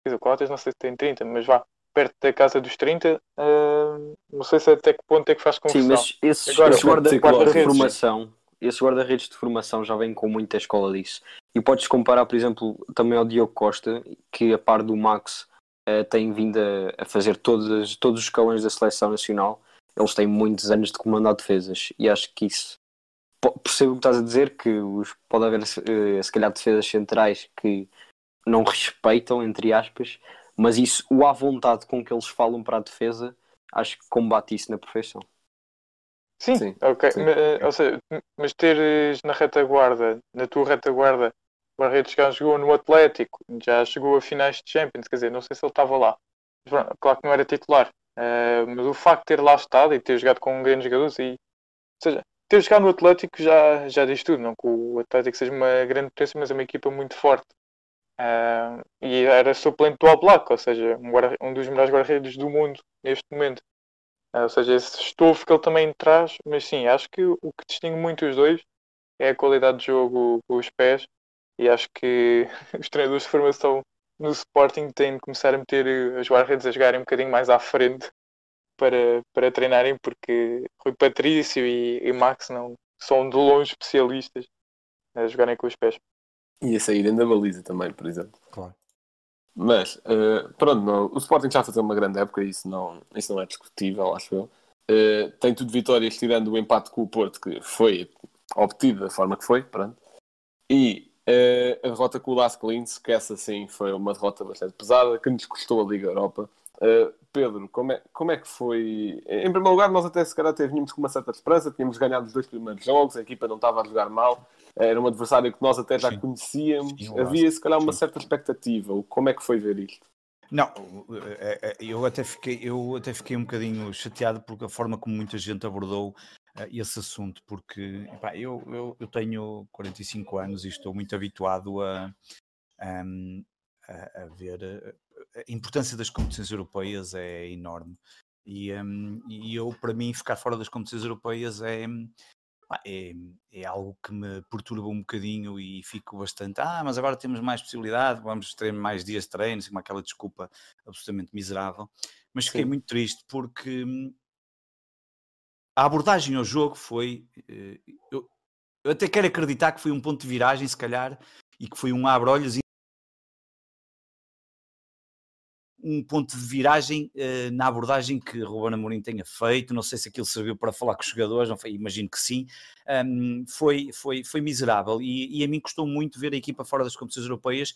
[SPEAKER 5] o Coates não sei se tem 30, mas vá perto da casa dos 30, uh, não sei se até que ponto é que faz confusão.
[SPEAKER 6] Sim, mas esses, Agora, esses guarda-redes guarda de formação, esses guarda-redes de formação já vêm com muita escola disso. E podes comparar, por exemplo, também ao Diogo Costa, que a par do Max uh, tem vindo a, a, fazer todos, todos os calões da seleção nacional. Eles têm muitos anos de comandar defesas e acho que isso percebo o que estás a dizer, que os, pode haver uh, se calhar defesas centrais que não respeitam, entre aspas, mas isso, o à vontade com que eles falam para a defesa, acho que combate isso na perfeição.
[SPEAKER 5] Sim, sim ok. Sim. Mas, eh, ou seja, mas teres na retaguarda, na tua retaguarda, o Barreto já jogou no Atlético, já chegou a finais de Champions, quer dizer, não sei se ele estava lá. Claro que não era titular, uh, mas o facto de ter lá estado e ter jogado com grandes jogadores, e, ou seja, ter jogado no Atlético já, já diz tudo, não que o Atlético seja uma grande potência, mas é uma equipa muito forte. Uh, e era suplente do Oblak, ou seja, um, um dos melhores guarda-redes do mundo neste momento. Uh, ou seja, esse estofo que ele também traz, mas sim, acho que o que distingue muito os dois é a qualidade de jogo com os pés e acho que os treinadores de formação no Sporting têm de começar a meter os guarda-redes a jogarem um bocadinho mais à frente para, para treinarem, porque Rui Patrício e, e Max não são de longe especialistas a jogarem com os pés.
[SPEAKER 3] E a saírem da baliza também, por exemplo.
[SPEAKER 4] Claro.
[SPEAKER 3] Mas, eh, pronto, não, o Sporting já fazia uma grande época, isso não, isso não é discutível, acho eu. Eh, tem tudo vitórias, tirando o empate com o Porto, que foi obtido da forma que foi, pronto. E eh, a derrota com o Las Clins, que essa sim foi uma derrota bastante pesada, que nos custou a Liga Europa. Pedro, como é, como é que foi? Em primeiro lugar, nós até se calhar até vínhamos com uma certa esperança, tínhamos ganhado os dois primeiros jogos, a equipa não estava a jogar mal, era um adversário que nós até já
[SPEAKER 4] Sim.
[SPEAKER 3] conhecíamos,
[SPEAKER 4] Sim,
[SPEAKER 3] havia se calhar uma
[SPEAKER 4] Sim.
[SPEAKER 3] certa expectativa. Como é que foi ver isto?
[SPEAKER 4] Não, eh, eh, eu até fiquei, eu até fiquei um bocadinho chateado porque a forma como muita gente abordou eh, esse assunto, porque epá, eu, eu, eu tenho 45 anos e estou muito habituado a, ahm, a, a ver eh, a importância das competições europeias é enorme. E, ahm, e eu, para mim, ficar fora das competições europeias é, é, é algo que me perturba um bocadinho e fico bastante. Ah, mas agora temos mais possibilidade, vamos ter mais dias de treino, assim, uma aquela desculpa absolutamente miserável. Mas fiquei
[SPEAKER 3] Sim.
[SPEAKER 4] muito triste porque hum, a abordagem ao jogo foi. eh, Eu, eu até quero acreditar que foi um ponto de viragem, se calhar, e que foi um abre-olhos um ponto de viragem eh, na abordagem que Ruben Amorim tenha feito. Não sei se aquilo serviu para falar com os jogadores, não foi, imagino que sim. Um, foi, foi, foi miserável e, e a mim custou muito ver a equipa fora das competições europeias.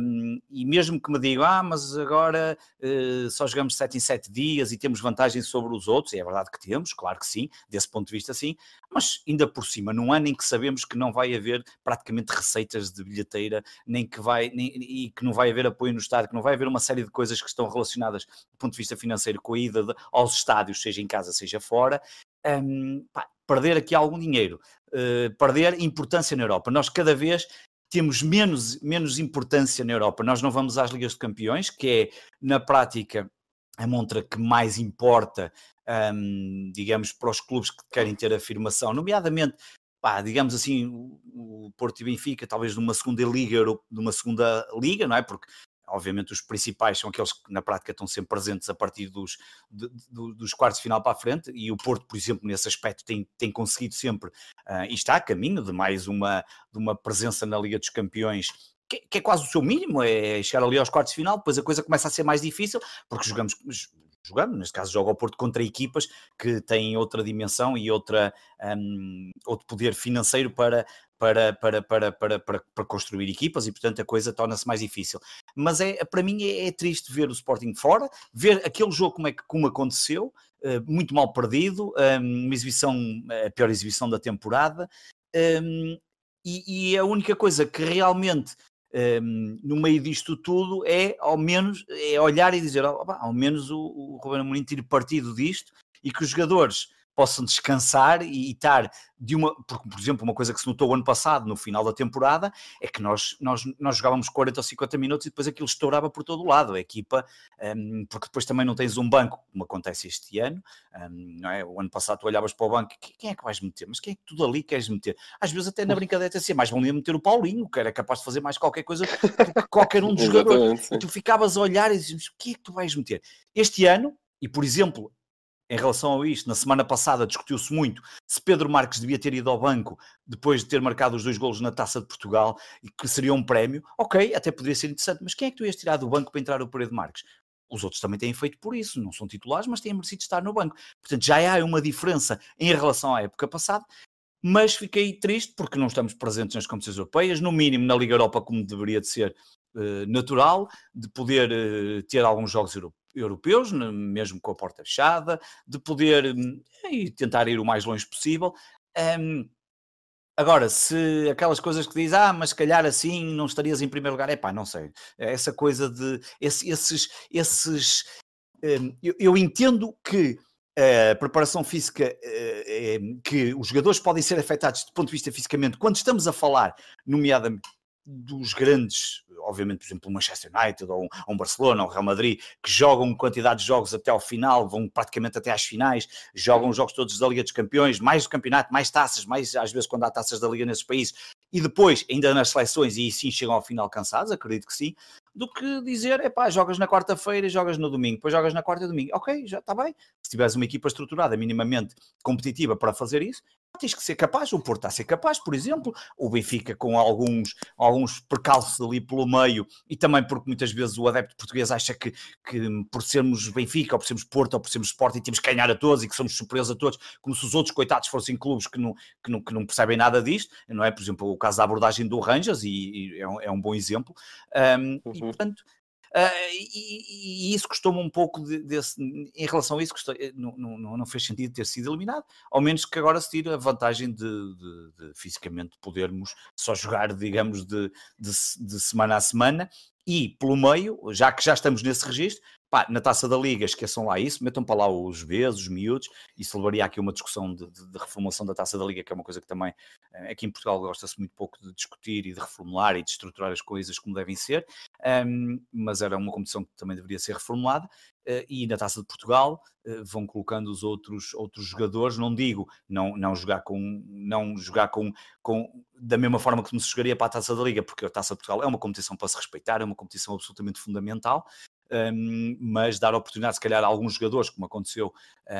[SPEAKER 4] um, e mesmo que me digam, ah, mas agora eh, só jogamos 7 em 7 dias e temos vantagem sobre os outros, e é verdade que temos, claro que sim, desse ponto de vista sim, mas ainda por cima, num ano em que sabemos que não vai haver praticamente receitas de bilheteira, nem que vai, nem, e que não vai haver apoio no estádio, que não vai haver uma série de coisas que estão relacionadas do ponto de vista financeiro com a ida de- aos estádios, seja em casa, seja fora, hum, pá, perder aqui algum dinheiro, eh, perder importância na Europa. Nós cada vez temos menos, menos importância na Europa. Nós não vamos às Ligas de Campeões, que é, na prática, a montra que mais importa, hum, digamos, para os clubes que querem ter afirmação, nomeadamente, pá, digamos assim, o, Porto e Benfica, talvez numa segunda liga, numa segunda liga, não é? Porque obviamente os principais são aqueles que na prática estão sempre presentes a partir dos, de- do- dos quartos de final para a frente, e o Porto, por exemplo, nesse aspecto tem, tem conseguido sempre, ah, e está a caminho de mais uma, de uma presença na Liga dos Campeões, que, que é quase o seu mínimo, é chegar ali aos quartos de final, depois a coisa começa a ser mais difícil, porque jogamos, jogamos neste caso joga o Porto contra equipas que têm outra dimensão e outra, hum, outro poder financeiro para, para, para, para, para, para, para construir equipas e portanto a coisa torna-se mais difícil. Mas é, para mim é, é triste ver o Sporting fora, ver aquele jogo como, é que, como aconteceu, eh, muito mal perdido, hum, uma exibição, a pior exibição da temporada, hum, e, e a única coisa que realmente hum, no meio disto tudo é ao menos é olhar e dizer "Oh, pá, ao menos o, o Ruben Amorim tire partido disto e que os jogadores possam descansar e, estar de uma, porque por exemplo uma coisa que se notou ano passado no final da temporada é que nós, nós, nós jogávamos 40 ou 50 minutos e depois aquilo estourava por todo o lado, a equipa hum, porque depois também não tens um banco como acontece este ano, hum, não é? o ano passado tu olhavas para o banco, "Quem- é que vais meter? Mas quem é que tudo ali queres meter? Às vezes até na brincadeira até ser mais bom meter o Paulinho, que era capaz de fazer mais qualquer coisa do que qualquer um dos jogadores. E tu ficavas a olhar e dizias, o que é que tu vais meter? Este ano, e por exemplo, em relação a isto, na semana passada discutiu-se muito se Pedro Marques devia ter ido ao banco depois de ter marcado os dois golos na Taça de Portugal e que seria um prémio. Ok, até poderia ser interessante, mas quem é que tu ias tirar do banco para entrar o de Marques? Os outros também têm feito por isso, não são titulares, mas têm merecido estar no banco. Portanto, já há uma diferença em relação à época passada, mas fiquei triste porque não estamos presentes nas competições europeias, no mínimo na Liga Europa, como deveria de ser natural, de poder eh, ter alguns jogos euro- europeus, mesmo com a porta fechada, de poder hum, e tentar ir o mais longe possível. Hum, agora, se aquelas coisas que diz, ah, mas se calhar assim não estarias em primeiro lugar, é pá, não sei. Essa coisa de esse- esses, esses hum, eu, eu entendo que a preparação física, eh, eh, que os jogadores podem ser afetados do ponto de vista fisicamente, quando estamos a falar, nomeadamente dos grandes, obviamente, por exemplo, o Manchester United ou um, um Barcelona ou um Real Madrid, que jogam quantidade de jogos até ao final, vão praticamente até às finais, jogam os jogos todos da Liga dos Campeões, mais do campeonato, mais taças, mais às vezes quando há taças da Liga nesses países, e depois ainda nas seleções, e sim chegam ao final cansados, acredito que sim, do que dizer, é pá, jogas na quarta-feira e jogas no domingo, depois jogas na quarta e domingo. Ok, já está bem. Se tiveres uma equipa estruturada, minimamente competitiva para fazer isso, tens que ser capaz, o Porto está a ser capaz, por exemplo, o Benfica com alguns, alguns percalços ali pelo meio, e também porque muitas vezes o adepto português acha que, que por sermos Benfica, ou por sermos Porto, ou por sermos Sporting, temos que ganhar a todos e que somos superiores a todos, como se os outros coitados fossem clubes que não, que não, que não percebem nada disto, não é? Por exemplo, o caso da abordagem do Rangers, e, e é, um, é, um, bom exemplo, um, uhum. e portanto e, e, isso custou-me um pouco de, desse, em relação a isso, custou, eh, não, não, não, fez sentido ter sido eliminado, ao menos que agora se tire a vantagem de, de, de fisicamente podermos só jogar, digamos, de, de, semana a semana e pelo meio, já que já estamos nesse registro, Pá, na taça da Liga, esqueçam lá isso, metam para lá os Bs, os miúdos, isso levaria aqui uma discussão de, de, de, reformulação da taça da Liga, que é uma coisa que também eh, aqui em Portugal gosta-se muito pouco de discutir e de reformular e de estruturar as coisas como devem ser, um, mas era uma competição que também deveria ser reformulada. Uh, e na taça de Portugal uh, vão colocando os outros, outros jogadores, não digo não, não jogar, com, não jogar com, com da mesma forma que se jogaria para a taça da Liga, porque a taça de Portugal é uma competição para se respeitar, é uma competição absolutamente fundamental, um, mas dar oportunidade, se calhar, a alguns jogadores, como aconteceu,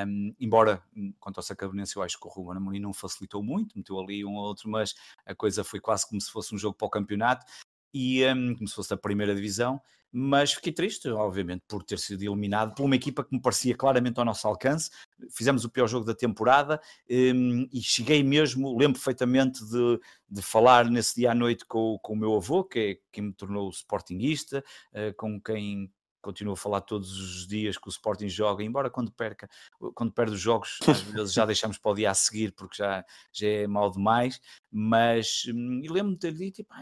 [SPEAKER 4] um, embora hum, quanto ao Sacabenense, eu acho que o Ruben Amorim não facilitou muito, meteu ali um ou outro, mas a coisa foi quase como se fosse um jogo para o campeonato e um, como se fosse a primeira divisão. Mas fiquei triste, obviamente, por ter sido eliminado por uma equipa que me parecia claramente ao nosso alcance. Fizemos o pior jogo da temporada um, e cheguei mesmo, lembro perfeitamente de, de falar nesse dia à noite com, com o meu avô, que é quem me tornou sportinguista, uh, com quem continuo a falar todos os dias que o Sporting joga, embora quando perca, quando perde os jogos, às vezes já deixamos para o dia a seguir porque já, já é mal demais, mas hum, lembro-me de ter dito, tipo,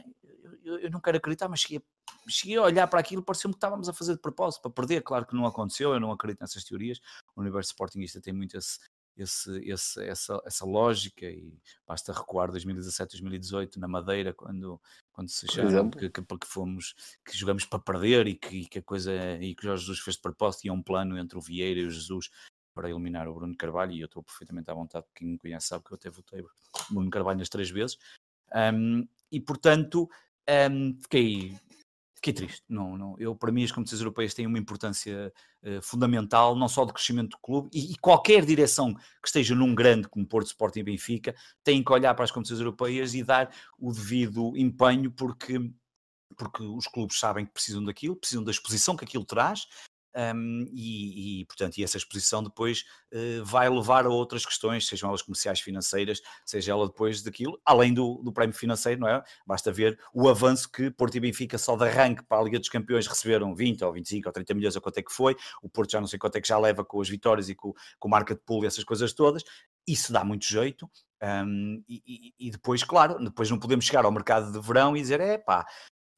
[SPEAKER 4] eu, eu, não quero acreditar, mas cheguei, cheguei a olhar para aquilo, pareceu-me que estávamos a fazer de propósito, para perder, claro que não aconteceu, eu não acredito nessas teorias, o universo Sportingista tem muito esse, esse, esse, essa, essa lógica e basta recuar 2017, 2018 na Madeira quando, quando se acharam que, que, que, fomos que jogamos para perder e que, que a coisa e que Jorge Jesus fez de propósito e é um plano entre o Vieira e o Jesus para eliminar o Bruno Carvalho e eu estou perfeitamente à vontade, quem me conhece sabe que eu até votei Bruno Carvalho nas três vezes. Um, e portanto um, fiquei fiquei triste. Não, não. Eu, para mim, as competições europeias têm uma importância uh, fundamental, não só de crescimento do clube, e, e, qualquer direção que esteja num grande como Porto, Sporting e Benfica, tem que olhar para as competições europeias e dar o devido empenho, porque porque os clubes sabem que precisam daquilo, precisam da exposição que aquilo traz, um, e, e, portanto, e essa exposição depois uh, vai levar a outras questões, sejam elas comerciais, financeiras, seja ela depois daquilo, além do, do prémio financeiro, não é? Basta ver o avanço que Porto e Benfica só de arranque para a Liga dos Campeões receberam 20 ou 25 ou 30 milhões, ou quanto é que foi, o Porto já não sei quanto é que já leva com as vitórias e com, com marca de pool e essas coisas todas, isso dá muito jeito, um, e, e, depois, claro, depois não podemos chegar ao mercado de verão e dizer, é pá,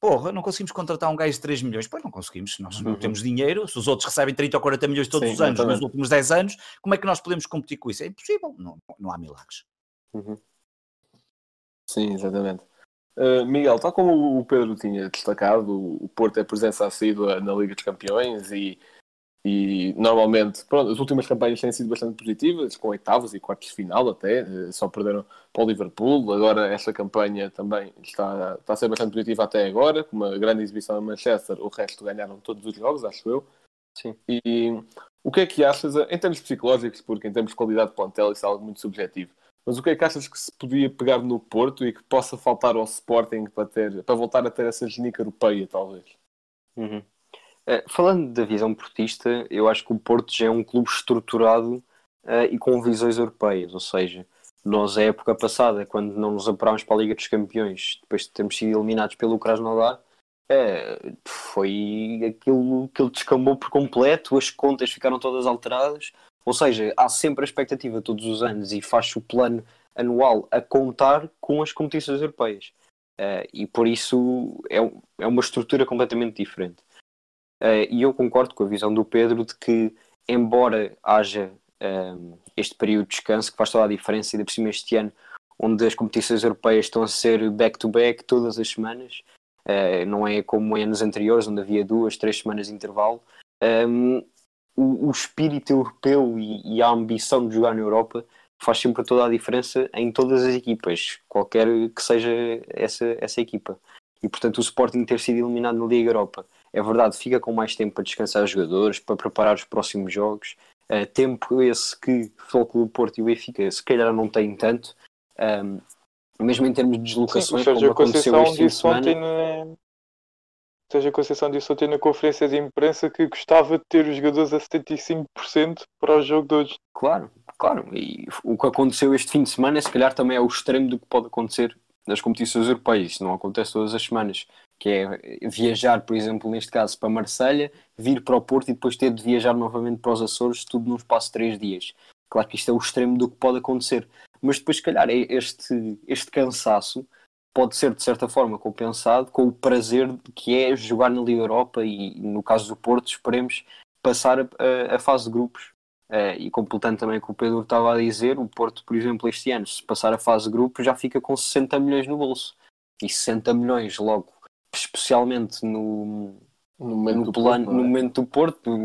[SPEAKER 4] Porra, não conseguimos contratar um gajo de 3 milhões. Pois não conseguimos, nós não uhum. temos dinheiro. Se os outros recebem 30 ou 40 milhões todos Sim, os anos, nos últimos 10 anos, como é que nós podemos competir com isso? É impossível, não, não há milagres.
[SPEAKER 3] Uhum. Sim, exatamente. Uh, Miguel, tal como o Pedro tinha destacado, o Porto é presença assídua na Liga dos Campeões e e normalmente, pronto, as últimas campanhas têm sido bastante positivas, com oitavos e quartos de final até, eh, só perderam para o Liverpool. Agora, esta campanha também está, está a ser bastante positiva até agora, com uma grande exibição em Manchester. O resto ganharam todos os jogos, acho eu.
[SPEAKER 6] Sim.
[SPEAKER 3] E o que é que achas, em termos psicológicos, porque em termos de qualidade de plantel isso é algo muito subjetivo, mas o que é que achas que se podia pegar no Porto e que possa faltar ao Sporting para, ter, para voltar a ter essa genica europeia, talvez?
[SPEAKER 6] Uhum. Uh, falando da visão portista, eu acho que o Porto já é um clube estruturado uh, e com visões europeias, ou seja, nós a época passada, quando não nos apurámos para a Liga dos Campeões, depois de termos sido eliminados pelo Krasnodar, uh, foi aquilo que ele descambou por completo, as contas ficaram todas alteradas, ou seja, há sempre a expectativa todos os anos e faz o plano anual a contar com as competições europeias. e por isso é, é uma estrutura completamente diferente. Uh, e eu concordo com a visão do Pedro de que, embora haja ehm, este período de descanso que faz toda a diferença, e por cima este ano, onde as competições europeias estão a ser back-to-back -back todas as semanas, uh, não é como em anos anteriores, onde havia duas, três semanas de intervalo. Um, ehm, o, o, espírito europeu e, e, a ambição de jogar na Europa faz sempre toda a diferença em todas as equipas, qualquer que seja essa, essa equipa. E portanto, o Sporting ter sido eliminado na Liga Europa é verdade, fica com mais tempo para descansar os jogadores, para preparar os próximos jogos. Uh, tempo esse que o Futebol Porto e o Benfica se calhar não têm tanto, um, mesmo em termos de deslocações,
[SPEAKER 5] Sim,
[SPEAKER 6] como aconteceu este fim de semana.
[SPEAKER 5] na... Sérgio Conceição disse ontem na conferência de imprensa que gostava de ter os jogadores a 75% para o jogo de hoje.
[SPEAKER 6] Claro, claro. E o que aconteceu este fim de semana, se calhar também é o extremo do que pode acontecer nas competições europeias. Isso não acontece todas as semanas. Que é viajar, por exemplo, neste caso, para Marselha, vir para o Porto e depois ter de viajar novamente para os Açores, tudo num espaço de três dias. Claro que isto é o extremo do que pode acontecer. Mas depois, se calhar, é este, este cansaço pode ser, de certa forma, compensado com o prazer que é jogar na Liga Europa e, no caso do Porto, esperemos passar a, a, a fase de grupos. Uh, e completando também o que o Pedro estava a dizer, o Porto, por exemplo, este ano, se passar a fase de grupos, já fica com 60 milhões no bolso. E 60 milhões logo, especialmente no,
[SPEAKER 3] No momento,
[SPEAKER 6] no,
[SPEAKER 3] do
[SPEAKER 6] plano,
[SPEAKER 3] Porto,
[SPEAKER 6] no
[SPEAKER 3] é?
[SPEAKER 6] momento do Porto,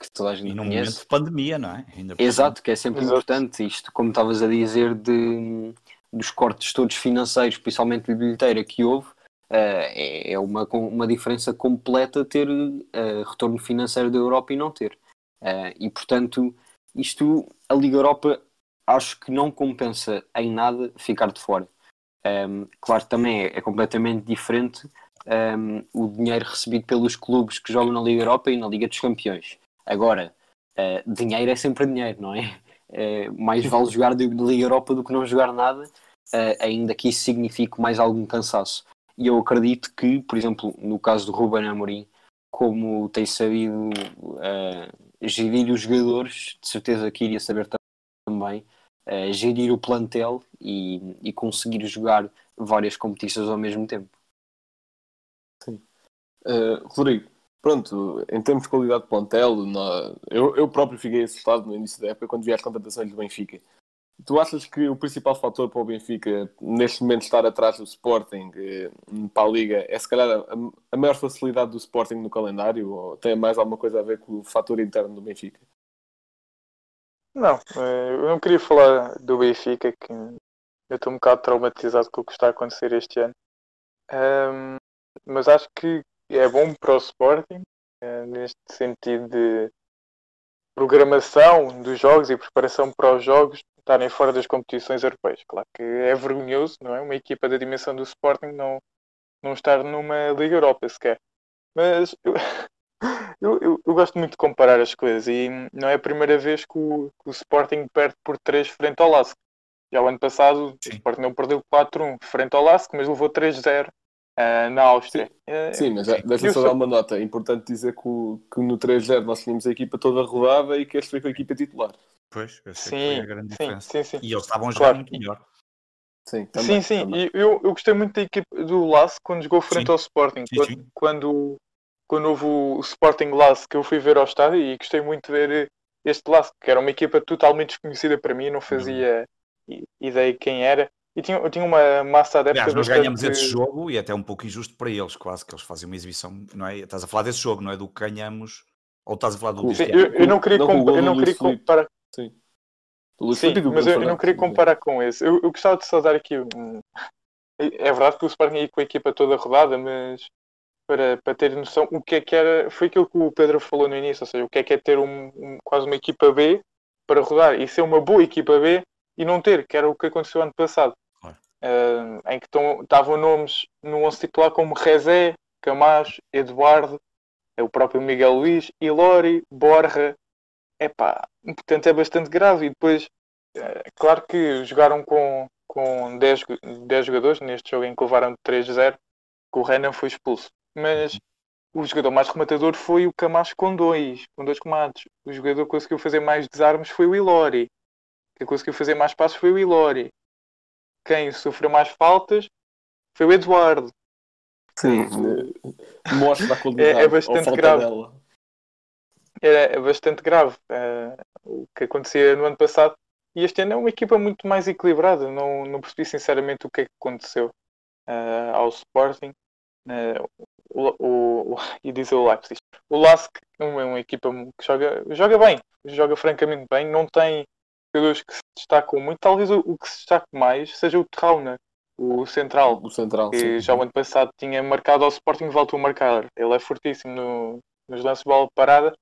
[SPEAKER 6] que toda a gente
[SPEAKER 4] E num
[SPEAKER 6] conhece.
[SPEAKER 4] momento de pandemia, não é?
[SPEAKER 6] Exato, que é sempre
[SPEAKER 5] Exato.
[SPEAKER 6] importante. Isto, como estavas a dizer, de, dos cortes todos financeiros, principalmente de bilheteira, que houve, eh, é, é uma, uma diferença completa ter eh, retorno financeiro da Europa e não ter. Eh, e, portanto, isto, a Liga Europa, acho que não compensa em nada ficar de fora. Um, claro que também é, é completamente diferente um, o dinheiro recebido pelos clubes que jogam na Liga Europa e na Liga dos Campeões. Agora, uh, dinheiro é sempre dinheiro, não é? Eh, mais vale jogar de de Liga Europa do que não jogar nada, uh, ainda que isso signifique mais algum cansaço. E eu acredito que, por exemplo, no caso do Ruben Amorim, como tem sabido gerir os jogadores, de certeza que iria saber também gerir o plantel e, e conseguir jogar várias competições ao mesmo tempo.
[SPEAKER 3] Uh, Rodrigo, pronto, em termos de qualidade de plantel, na- eu, eu próprio fiquei assustado no início da época quando vi as contratações do Benfica. Tu achas que o principal fator para o Benfica, neste momento, estar atrás do Sporting eh, para a Liga, é se calhar a, a maior facilidade do Sporting no calendário ou tem mais alguma coisa a ver com o fator interno do Benfica?
[SPEAKER 5] Não, eh, eu não queria falar do Benfica, que eu estou um bocado traumatizado com o que está a acontecer este ano. Ahm, mas acho que é bom para o Sporting, eh, neste sentido de programação dos jogos e preparação para os jogos estarem fora das competições europeias. Claro que é vergonhoso, não é? Uma equipa da dimensão do Sporting não, não estar numa Liga Europa sequer. Mas eu, eu, eu- eu gosto muito de comparar as coisas e não é a primeira vez que o, que o Sporting perde por 3 frente ao Lask. Já o ano passado
[SPEAKER 4] Sim.
[SPEAKER 5] o Sporting não perdeu 4-1 frente ao Lask, mas levou 3-0 ah, na Áustria.
[SPEAKER 3] Sim, mas
[SPEAKER 4] sim.
[SPEAKER 3] deixa
[SPEAKER 5] Eu
[SPEAKER 3] só dar uma nota. É importante dizer que, o- que no 3-0 nós tínhamos a equipa toda rodada e que este foi com a equipa titular.
[SPEAKER 4] Pois, essa é que
[SPEAKER 5] Sim,
[SPEAKER 4] foi a grande
[SPEAKER 5] sim,
[SPEAKER 4] diferença.
[SPEAKER 5] sim, sim.
[SPEAKER 4] E eles estavam a jogar
[SPEAKER 5] Claro.
[SPEAKER 4] muito melhor.
[SPEAKER 3] Sim, também,
[SPEAKER 5] sim, sim.
[SPEAKER 3] também.
[SPEAKER 5] E eu, eu gostei muito da equipa do Lask quando jogou frente
[SPEAKER 4] Sim.
[SPEAKER 5] ao Sporting.
[SPEAKER 4] Sim,
[SPEAKER 5] quando,
[SPEAKER 4] sim.
[SPEAKER 5] quando, quando houve o Sporting Lask, que eu fui ver ao estádio e gostei muito de ver este Lask, que era uma equipa totalmente desconhecida para mim, não fazia i- ideia quem era. E tinha, tinha uma massa adepta
[SPEAKER 4] Aliás, nós ganhamos esse jogo e é até um pouco injusto para eles, quase que eles fazem uma exibição, não é? Estás a falar desse jogo, não é? Do que ganhamos, ou estás a falar do
[SPEAKER 5] Sim, eu, eu não queria,
[SPEAKER 3] Não,
[SPEAKER 5] compa- eu não queria comparar.
[SPEAKER 3] Sim.
[SPEAKER 5] Sim, mas eu, eu não queria comparar com esse. Eu, eu gostava de só dar aqui. É verdade que o Sporting ia com a equipa toda rodada, mas para, para ter noção, o que é que era. Foi aquilo que o Pedro falou no início, ou seja, o que é que é ter um, um- quase uma equipa B para rodar e ser uma boa equipa B e não ter, que era o que aconteceu ano passado. Ah, em que estavam nomes no 11 titular como Rezé, Camacho, Eduardo, o próprio Miguel Luís, Ilori, Borja. Epá, portanto é bastante grave. E depois, é claro que jogaram com, com 10, jo- 10 jogadores neste jogo em que levaram 3-0, que o Renan foi expulso. Mas o jogador mais rematador foi o Camacho com dois, com dois comandos. O jogador que conseguiu fazer mais desarmes foi o Ilori. Quem conseguiu fazer mais passos foi o Ilori. Quem sofreu mais faltas foi o Eduardo.
[SPEAKER 3] Sim, eh, mostra a qualidade.
[SPEAKER 5] É- é
[SPEAKER 3] ou
[SPEAKER 5] bastante
[SPEAKER 3] falta
[SPEAKER 5] grave.
[SPEAKER 3] dela.
[SPEAKER 5] Era é bastante grave eh, o que acontecia no ano passado. E este ano é uma equipa muito mais equilibrada. Não, não percebi sinceramente o que é que aconteceu eh, ao Sporting. Eh, o, o, o, e dizer o Leipzig. O Lask é uma, uma equipa que joga, joga bem, joga francamente bem. Não tem jogadores que se destacam muito. Talvez o, que se destaque mais seja o Trauner. o central,
[SPEAKER 3] O central.
[SPEAKER 5] que
[SPEAKER 3] sim.
[SPEAKER 5] já o ano passado tinha marcado ao Sporting, voltou a marcar. Ele é fortíssimo no- nos lances de bola parada,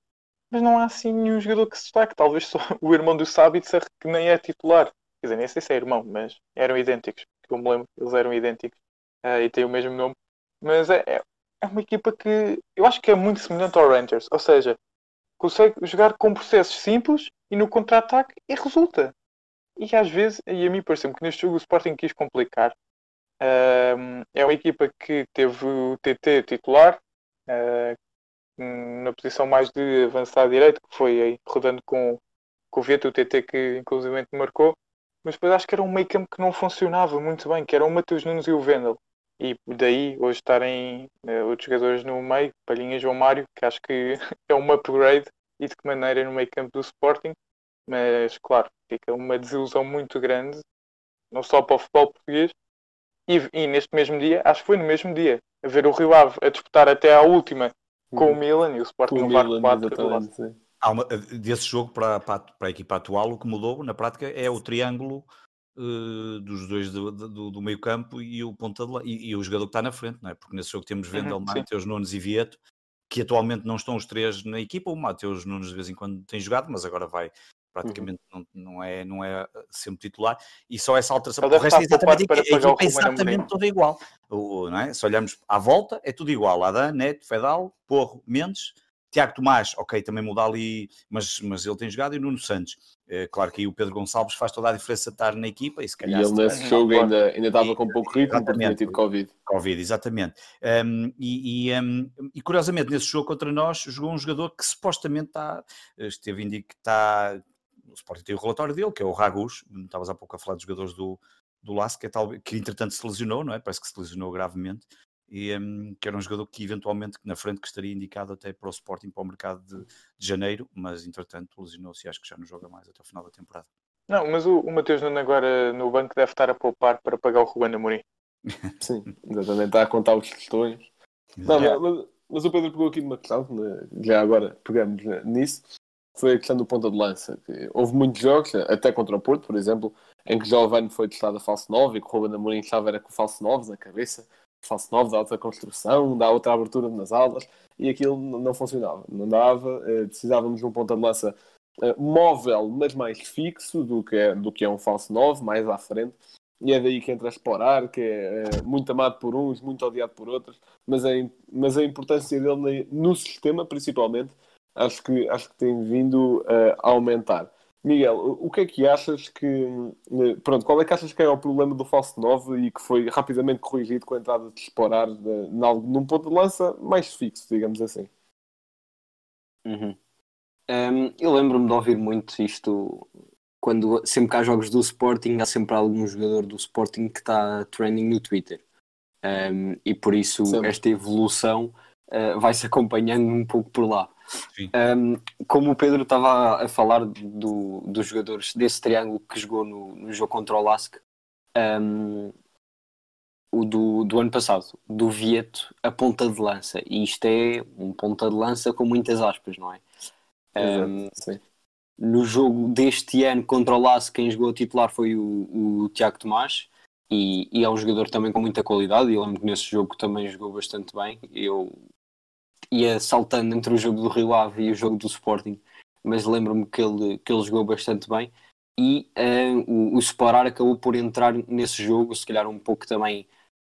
[SPEAKER 5] mas não há assim nenhum jogador que se destaque. Talvez só o irmão do Sabitzer, que nem é titular. Quer dizer, nem sei se é irmão, mas eram idênticos. Que eu me lembro, eles eram idênticos eh, e têm o mesmo nome. Mas é, é- é uma equipa que eu acho que é muito semelhante ao Rangers. Ou seja, consegue jogar com processos simples e no contra-ataque e resulta. E às vezes, e a mim parece-me que neste jogo o Sporting quis complicar. Ahm, é uma equipa que teve o TT titular ah, na posição mais de avançado direito, que foi aí rodando com, com o Vieto, o TT que inclusivamente marcou. Mas depois acho que era um meio campo que não funcionava muito bem, que era o Matheus Nunes e o Vendel. E daí hoje estarem eh, outros jogadores no meio, Palhinha e João Mário, que acho que é um upgrade e de que maneira no meio campo do Sporting. Mas claro, fica uma desilusão muito grande, não só para o futebol português, e, e neste mesmo dia, acho que foi no mesmo dia, a ver o Rio Ave a disputar até à última com o Milan e o Sporting
[SPEAKER 3] Com o
[SPEAKER 5] levar
[SPEAKER 3] Milan,
[SPEAKER 5] 4
[SPEAKER 3] exatamente, sim.
[SPEAKER 4] Há uma- desse jogo para, para, a- para a equipa atual, o que mudou na prática é o triângulo eh, dos dois do, do, do meio campo e o ponta de lá, e, e o jogador que está na frente, não é? Porque nesse jogo temos Vendel,
[SPEAKER 5] sim.
[SPEAKER 4] Mateus Nunes e Vieto, que atualmente não estão os três na equipa. O Mateus Nunes de vez em quando tem jogado, mas agora vai praticamente não, não, é, não é sempre titular. E só essa alteração. O resto é exatamente,
[SPEAKER 5] para
[SPEAKER 4] a equipa é exatamente toda igual. O, não é? Se olharmos à volta, é tudo igual. Adam, Neto, Fedal, Porro, Mendes. Tiago Tomás, ok, também muda ali, mas, mas ele tem jogado, e Nuno Santos. É, claro que aí o Pedro Gonçalves faz toda a diferença estar na equipa e se
[SPEAKER 3] E
[SPEAKER 4] calhar
[SPEAKER 3] ele
[SPEAKER 4] se
[SPEAKER 3] nesse jogo ainda, ainda estava com pouco ritmo tinha
[SPEAKER 4] Exatamente.
[SPEAKER 3] tido Covid.
[SPEAKER 4] Covid, exatamente. Um, e, e, um, e, curiosamente, nesse jogo contra nós, jogou um jogador que supostamente está, esteve indico que está, o Sporting tem o relatório dele, que é o Ragus, estavas há pouco a falar dos jogadores do, do Lask, que, é tal, que entretanto se lesionou, não é? Parece que se lesionou gravemente, e um, que era um jogador que eventualmente na frente que estaria indicado até para o Sporting, para o mercado de, de janeiro, mas entretanto lesionou-se e acho que já não joga mais até o final da temporada.
[SPEAKER 5] Não, mas o, o Mateus Nuno agora no banco deve estar a poupar para pagar o Ruben Amorim.
[SPEAKER 3] Sim, exatamente. Está a contar os questões. Não,
[SPEAKER 5] Yeah.
[SPEAKER 3] mas, mas o Pedro pegou aqui numa questão, né, já agora pegamos né, nisso, foi a questão do ponta de lança. que houve muitos jogos, até contra o Porto, por exemplo, em que Giovanni foi testado a falso 9 e que o Ruben Amorim estava era com o falso 9 na cabeça, falso 9 da alta construção, da outra abertura nas aulas, e aquilo não funcionava, não dava, eh, precisávamos de um ponta de lança eh, móvel, mas mais fixo do que, é, do que é um falso 9, mais à frente, e é daí que entra a explorar, que é eh, muito amado por uns, muito odiado por outros, mas a, mas a importância dele no sistema, principalmente, acho que, acho que tem vindo a aumentar. Miguel, o que é que achas que. eh, Pronto, qual é que achas que é o problema do falso 9 e que foi rapidamente corrigido com a entrada de explorar de, num ponto de lança mais fixo, digamos assim?
[SPEAKER 6] Uhum. Um, eu lembro-me de ouvir muito isto quando sempre que há jogos do Sporting, há sempre algum jogador do Sporting que está trending no Twitter. Um, e por isso
[SPEAKER 3] Sempre.
[SPEAKER 6] esta evolução uh, vai-se acompanhando um pouco por lá. Um, como o Pedro estava a falar do, dos jogadores desse triângulo que jogou no, no jogo contra o Lask, um, o do, do ano passado, do Vieto, a ponta de lança. E isto é um ponta de lança com muitas aspas, não é? Um,
[SPEAKER 3] Exato,
[SPEAKER 6] no jogo deste ano contra o Laço, quem jogou a titular foi o, o Tiago Tomás e, e é um jogador também com muita qualidade. E eu lembro que nesse jogo também jogou bastante bem. Eu ia saltando entre o jogo do Rio Ave e o jogo do Sporting, mas lembro-me que ele, que ele jogou bastante bem. E eh, o, o Separar acabou por entrar nesse jogo, se calhar um pouco também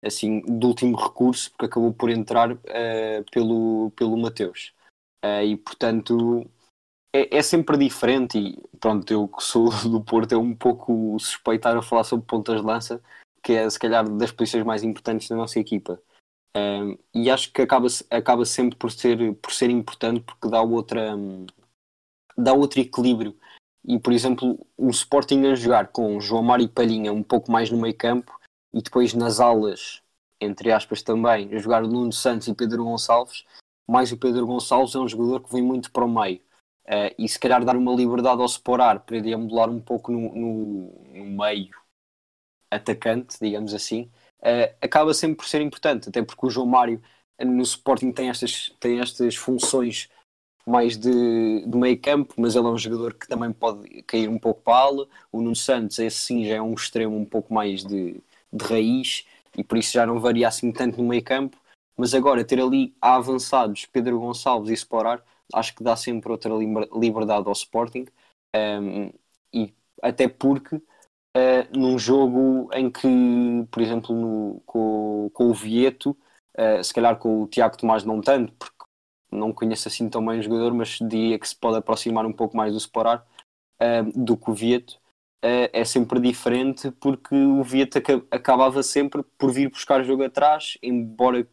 [SPEAKER 6] assim, do último recurso, porque acabou por entrar eh, pelo, pelo Mateus. Eh, e portanto é, é sempre diferente e pronto, eu que sou do Porto é um pouco suspeitar a falar sobre pontas de lança, que é se calhar das posições mais importantes da nossa equipa. Um, e acho que acaba, acaba sempre por ser, por ser importante porque dá outra hum, dá outro equilíbrio. E por exemplo, o Sporting a jogar com João Mário e Palhinha um pouco mais no meio campo e depois nas alas, entre aspas também, a jogar Nuno Santos e Pedro Gonçalves, mais o Pedro Gonçalves é um jogador que vem muito para o meio. Uh, e se calhar dar uma liberdade ao Sporar para deambular um pouco no, no, no meio atacante, digamos assim, uh, acaba sempre por ser importante, até porque o João Mário no Sporting tem estas, tem estas funções mais de, de meio campo, mas ele é um jogador que também pode cair um pouco para a ala. O Nuno Santos, esse sim, já é um extremo um pouco mais de, de raiz e por isso já não varia assim tanto no meio campo. Mas agora ter ali avançados Pedro Gonçalves e Sporar, acho que dá sempre outra liberdade ao Sporting. Um, e até porque uh, num jogo em que, por exemplo, no, com, com o Vieto, uh, se calhar com o Tiago Tomás não tanto, porque não conheço assim tão bem o jogador, mas diria que se pode aproximar um pouco mais do Sporar uh, do que o Vieto. é sempre diferente porque o Vieto acabava sempre por vir buscar o jogo atrás, embora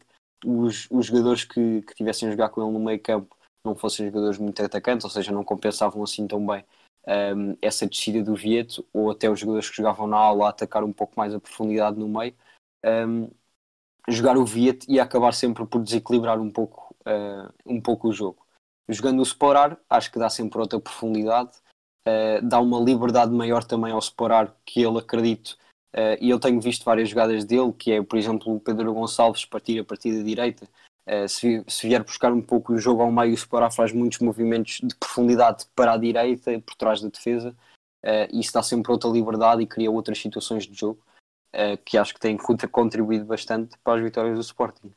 [SPEAKER 6] os, os jogadores que, que tivessem a jogar com ele no meio campo não fossem jogadores muito atacantes, ou seja, não compensavam assim tão bem um, essa descida do Vieto, ou até os jogadores que jogavam na aula a atacar um pouco mais a profundidade no meio, um, jogar o Vieto e acabar sempre por desequilibrar um pouco, uh, um pouco o jogo. Jogando o Sporar, acho que dá sempre outra profundidade, uh, dá uma liberdade maior também ao Sporar, que ele acredito, uh, e eu tenho visto várias jogadas dele, que é, por exemplo, o Pedro Gonçalves partir a partir da direita, Uh, se, vier buscar um pouco o jogo ao meio, o Sporá faz muitos movimentos de profundidade para a direita, por trás da defesa, e isso dá sempre outra liberdade e cria outras situações de jogo uh, que acho que têm contribuído bastante para as vitórias do Sporting.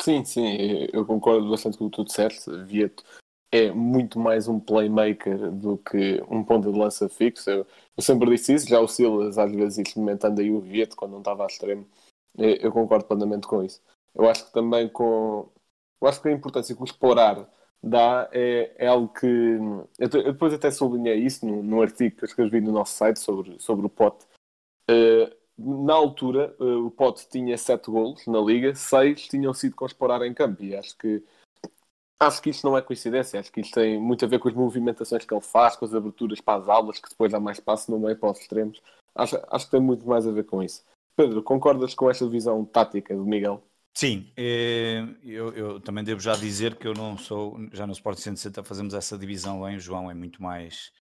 [SPEAKER 3] Sim, sim, eu concordo bastante com o que tu disseste. Vieto é muito mais um playmaker do que um ponto de lança fixo. Eu, eu sempre disse isso, já o Silas às vezes experimentando aí o Vieto quando não estava a extremo. Eu, eu concordo plenamente com isso. Eu acho que também com. Eu acho que a importância que o explorar dá é, é algo que. Eu, eu, depois até sublinhei isso no, no, artigo que eu escrevi no nosso site sobre, sobre o Pote. Uh, na altura, uh, o Pote tinha 7 golos na liga, 6 tinham sido com explorar em campo. E acho que. Acho que isto não é coincidência, acho que isto tem muito a ver com as movimentações que ele faz, com as aberturas para as aulas, que depois há mais espaço no meio para os extremos. Acho, acho que tem muito mais a ver com isso. Pedro, concordas com esta visão tática do Miguel?
[SPEAKER 4] Sim, eh, eu, eu, também devo já dizer que eu não sou, já no Sport 160 fazemos essa divisão bem, o João é muito mais,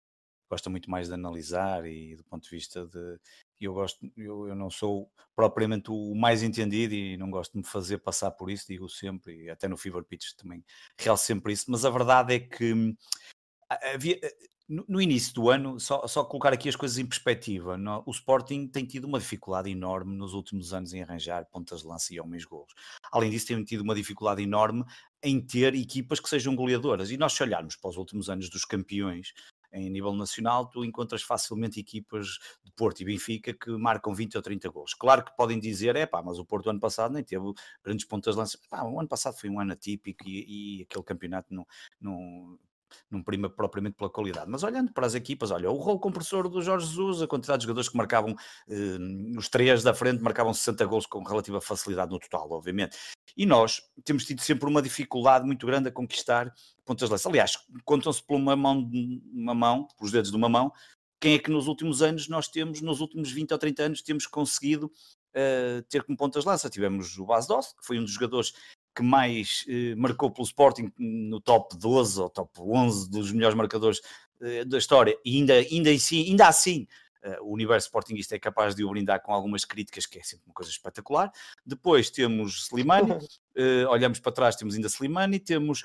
[SPEAKER 4] gosta muito mais de analisar e do ponto de vista de, eu gosto, eu, eu não sou propriamente o mais entendido e não gosto de me fazer passar por isso, digo sempre, e até no Fever Pitch também realço sempre isso, mas a verdade é que hum, havia, no, início do ano, só, só, colocar aqui as coisas em perspectiva, no, o Sporting tem tido uma dificuldade enorme nos últimos anos em arranjar pontas de lança e homens golos. Além disso, tem tido uma dificuldade enorme em ter equipas que sejam goleadoras. E nós, se olharmos para os últimos anos dos campeões em nível nacional, tu encontras facilmente equipas de Porto e Benfica que marcam 20 ou 30 gols. Claro que podem dizer, é pá, mas o Porto ano passado nem teve grandes pontas de lança. Ah, o ano passado foi um ano atípico e, e aquele campeonato não, não não prima propriamente pela qualidade. Mas olhando para as equipas, olha, o rolo compressor do Jorge Jesus, a quantidade de jogadores que marcavam, eh, os três da frente marcavam 60 gols com relativa facilidade no total, obviamente. E nós temos tido sempre uma dificuldade muito grande a conquistar pontas de. Aliás, contam-se por uma mão, uma mão, pelos dedos de uma mão, quem é que nos últimos anos nós temos, nos últimos 20 ou 30 anos, temos conseguido uh, ter como pontas lança. Tivemos o Bas Dost, que foi um dos jogadores que mais eh, marcou pelo Sporting no top 12 ou top 11 dos melhores marcadores eh, da história, e ainda, ainda, assim, ainda assim uh, o universo Sportingista é capaz de o brindar com algumas críticas, que é sempre uma coisa espetacular. Depois temos Slimani, uh, olhamos para trás, temos ainda Slimani, temos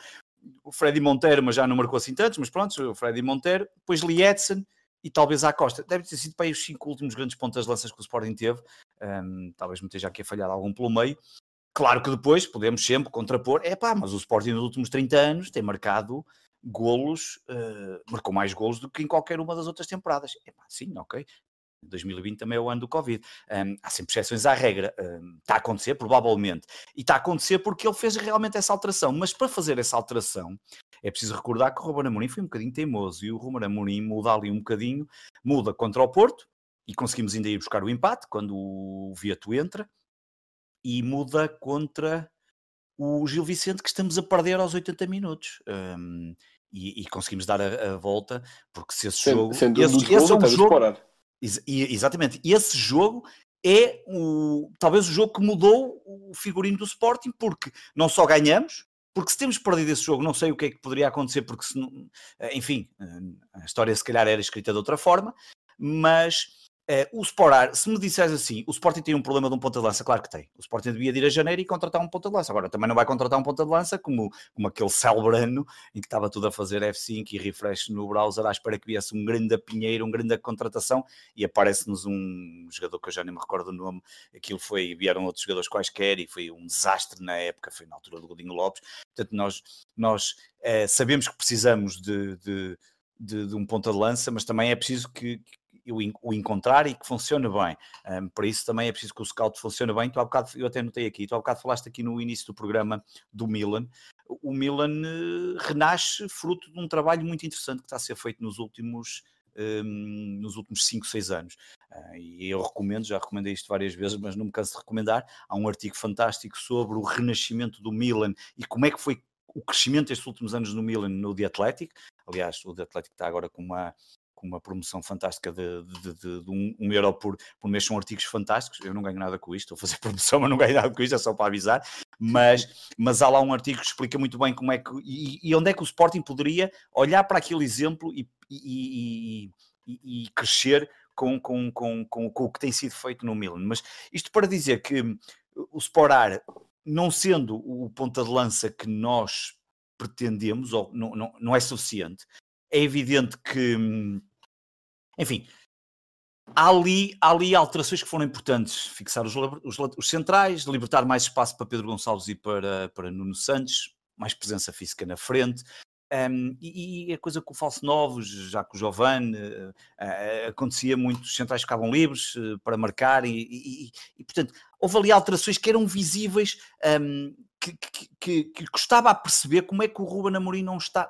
[SPEAKER 4] o Freddy Monteiro, mas já não marcou assim tantos, mas pronto, o Freddy Monteiro, depois Lietzen e talvez a Costa. Deve ter sido para aí os cinco últimos grandes pontas de lanças que o Sporting teve, um, talvez me esteja aqui a falhar algum pelo meio, Claro que depois podemos sempre contrapor, é pá, mas o Sporting nos últimos 30 anos tem marcado golos, uh, marcou mais golos do que em qualquer uma das outras temporadas. É pá, sim, ok. 2020 também é o ano do Covid. Um, há sempre exceções à regra. Um, está a acontecer, provavelmente. E está a acontecer porque ele fez realmente essa alteração. Mas para fazer essa alteração, é preciso recordar que o Ruben Amorim foi um bocadinho teimoso. E o Ruben Amorim muda ali um bocadinho, muda contra o Porto, e conseguimos ainda ir buscar o empate, quando o Vieto entra e muda contra o Gil Vicente, que estamos a perder aos 80 minutos. Um, e, e, conseguimos dar a, a, volta, porque se esse jogo.
[SPEAKER 3] Sendo esse, esse, é um jogo.
[SPEAKER 4] Ex exatamente, esse jogo é o, talvez o jogo que mudou o figurino do Sporting, porque não só ganhamos, porque se temos perdido esse jogo, não sei o que é que poderia acontecer, porque se não, enfim, a história se calhar era escrita de outra forma, mas Uh, o Sporar, se me disseres assim, o Sporting tem um problema de um ponta de lança, claro que tem. O Sporting devia ir a janeiro e contratar um ponta de lança. Agora, também não vai contratar um ponta de lança como, como aquele celebrano em que estava tudo a fazer F5 e refresh no browser à espera que viesse um grande pinheiro, um grande contratação e aparece-nos um jogador que eu já nem me recordo o nome. Aquilo foi, vieram outros jogadores quaisquer e foi um desastre na época, foi na altura do Godinho Lopes. Portanto, nós, nós uh, sabemos que precisamos de, de de, de, um ponta de lança, mas também é preciso que, o, encontrar e que funcione bem. Um, para isso também é preciso que o scout funcione bem. Tu há bocado, eu até notei aqui, tu há bocado falaste aqui no início do programa do Milan. O Milan uh, renasce fruto de um trabalho muito interessante que está a ser feito nos últimos um, nos últimos 5, 6 anos. Uh, e eu recomendo, já recomendei isto várias vezes, mas não me canso de recomendar. Há um artigo fantástico sobre o renascimento do Milan e como é que foi o crescimento estes últimos anos no Milan no The Athletic. Aliás, o The Athletic está agora com uma, com uma promoção fantástica de, de, de, de um, um, euro por, por mês, são artigos fantásticos. Eu não ganho nada com isto, estou a fazer promoção, mas não ganho nada com isto, é só para avisar. Mas, mas há lá um artigo que explica muito bem como é que e, e onde é que o Sporting poderia olhar para aquele exemplo e, e, e crescer com, com, com, com, com o que tem sido feito no Milan. Mas isto para dizer que o Sporar, não sendo o ponta de lança que nós pretendemos, ou não, não, não é suficiente, é evidente que hum, enfim, há ali, há ali alterações que foram importantes. Fixar os, os, os, centrais, libertar mais espaço para Pedro Gonçalves e para, para Nuno Santos, mais presença física na frente. Um, e, e, a coisa com o falso novos, já que o Giovanni uh, uh, acontecia muito, os centrais ficavam livres uh, para marcar, e, e, e, portanto houve ali alterações que eram visíveis, um, que, que, que, que, custava a perceber como é que o Ruben Amorim não está,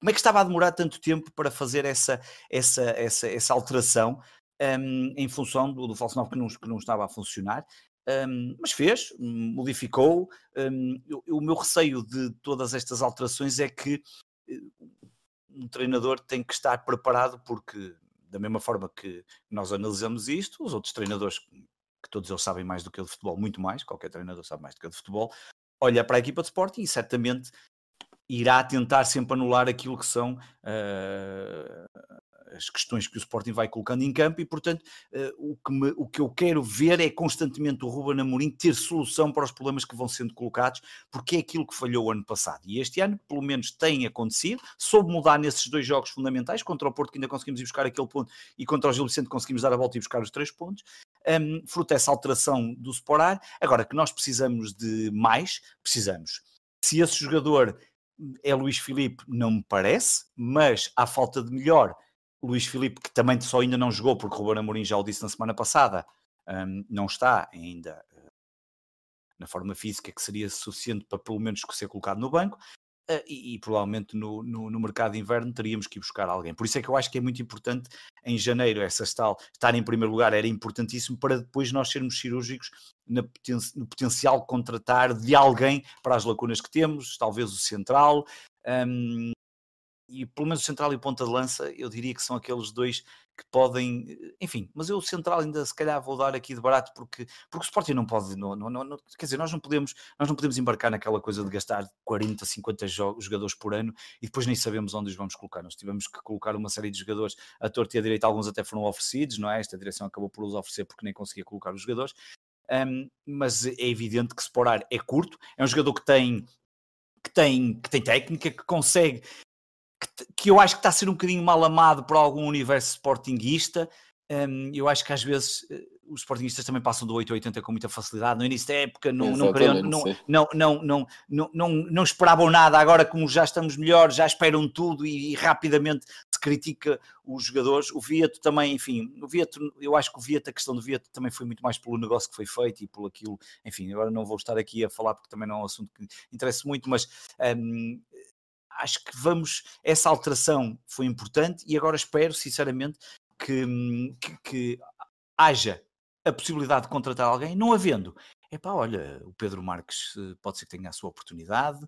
[SPEAKER 4] como é que estava a demorar tanto tempo para fazer essa, essa, essa, essa alteração um, em função do, do falso novo que não, que não estava a funcionar? Um, mas fez, modificou. Um, eu, o meu receio de todas estas alterações é que eh, um treinador tem que estar preparado, porque, da mesma forma que nós analisamos isto, os outros treinadores, que todos eles sabem mais do que o de futebol, muito mais, qualquer treinador sabe mais do que o de futebol, olha para a equipa de Sporting e certamente irá tentar sempre anular aquilo que são uh, as questões que o Sporting vai colocando em campo e, portanto, uh, o, que me, o que eu quero ver é constantemente o Ruben Amorim ter solução para os problemas que vão sendo colocados, porque é aquilo que falhou o ano passado. E este ano, pelo menos, tem acontecido, soube mudar nesses dois jogos fundamentais, contra o Porto que ainda conseguimos ir buscar aquele ponto e contra o Gil Vicente conseguimos dar a volta e buscar os três pontos, um, fruto dessa alteração do Sporar. Agora, que nós precisamos de mais, precisamos. Se esse jogador é Luís Filipe, não me parece, mas à falta de melhor, Luís Filipe, que também só ainda não jogou, porque o Ruben Amorim já o disse na semana passada, um, não está ainda uh, na forma física que seria suficiente para pelo menos ser colocado no banco. Uh, e, e, provavelmente no, no, no, mercado de inverno teríamos que ir buscar alguém. Por isso é que eu acho que é muito importante em janeiro essa tal estar em primeiro lugar era importantíssimo para depois nós sermos cirúrgicos no, poten no potencial contratar de alguém para as lacunas que temos, talvez o central. Um, e pelo menos o central e o ponta de lança, eu diria que são aqueles dois que podem, enfim, mas eu o central ainda se calhar vou dar aqui de barato porque, porque o Sporting não pode, não, não, não, quer dizer, nós não podemos, nós não podemos embarcar naquela coisa de gastar 40, 50 jogadores por ano e depois nem sabemos onde os vamos colocar. Nós tivemos que colocar uma série de jogadores a torta e a direita, alguns até foram oferecidos, não é? Esta direção acabou por os oferecer porque nem conseguia colocar os jogadores. Um, mas é evidente que Sporar é curto, é um jogador que tem que tem, que tem técnica, que consegue que, que, eu acho que está a ser um bocadinho mal amado por algum universo sportinguista. Um, eu acho que às vezes eh, os sportinguistas também passam do 8 a 80 com muita facilidade. No início da época não, não, queriam, não, não, não, não, não, não, não, esperavam nada. Agora, como já estamos melhor, já esperam tudo e, e, rapidamente se critica os jogadores. O Vieto também, enfim, o Vieto, eu acho que o Vieto, a questão do Vieto também foi muito mais pelo negócio que foi feito e por aquilo. Enfim, agora não vou estar aqui a falar porque também não é um assunto que interessa muito, mas um, acho que vamos, essa alteração foi importante e agora espero sinceramente que, que, que haja a possibilidade de contratar alguém, não havendo, é pá, olha, o Pedro Marques eh, pode ser que tenha a sua oportunidade,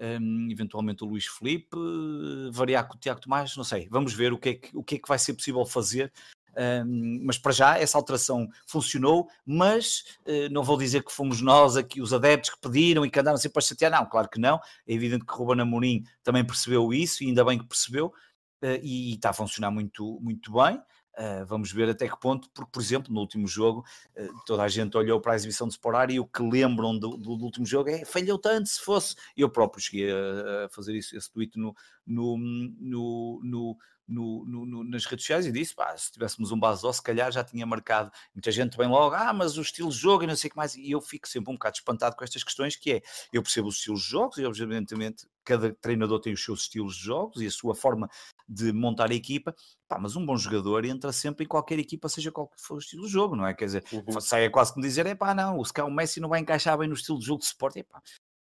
[SPEAKER 4] um, eventualmente o Luís Felipe, variar com o Tiago Tomás, não sei, vamos ver o que é que, o que, é que vai ser possível fazer mas para já essa alteração funcionou, mas uh, não vou dizer que fomos nós aqui os adeptos que pediram e que andaram sempre a chatear, não, claro que não, é evidente que Ruben Amorim também percebeu isso e ainda bem que percebeu uh, e, e, está a funcionar muito, muito bem. Uh, vamos ver até que ponto, porque, por exemplo, no último jogo, uh, toda a gente olhou para a exibição de Sporar e o que lembram do, do, do, último jogo é falhou tanto se fosse. Eu próprio cheguei a, a fazer isso, esse tweet no, no, no, no no, no, nas redes sociais e disse: pá, se tivéssemos um base se calhar já tinha marcado. Muita gente vem logo, ah, mas o estilo de jogo e não sei o que mais. E eu fico sempre um bocado espantado com estas questões, que é, eu percebo os estilos de jogos e, obviamente, cada treinador tem os seus estilos de jogos e a sua forma de montar a equipa, pá, mas um bom jogador entra sempre em qualquer equipa, seja qual for o estilo de jogo, não é? Quer dizer, uhum. saia quase como dizer, é pá, não, se o Messi não vai encaixar bem no estilo de jogo de suporte, é pá,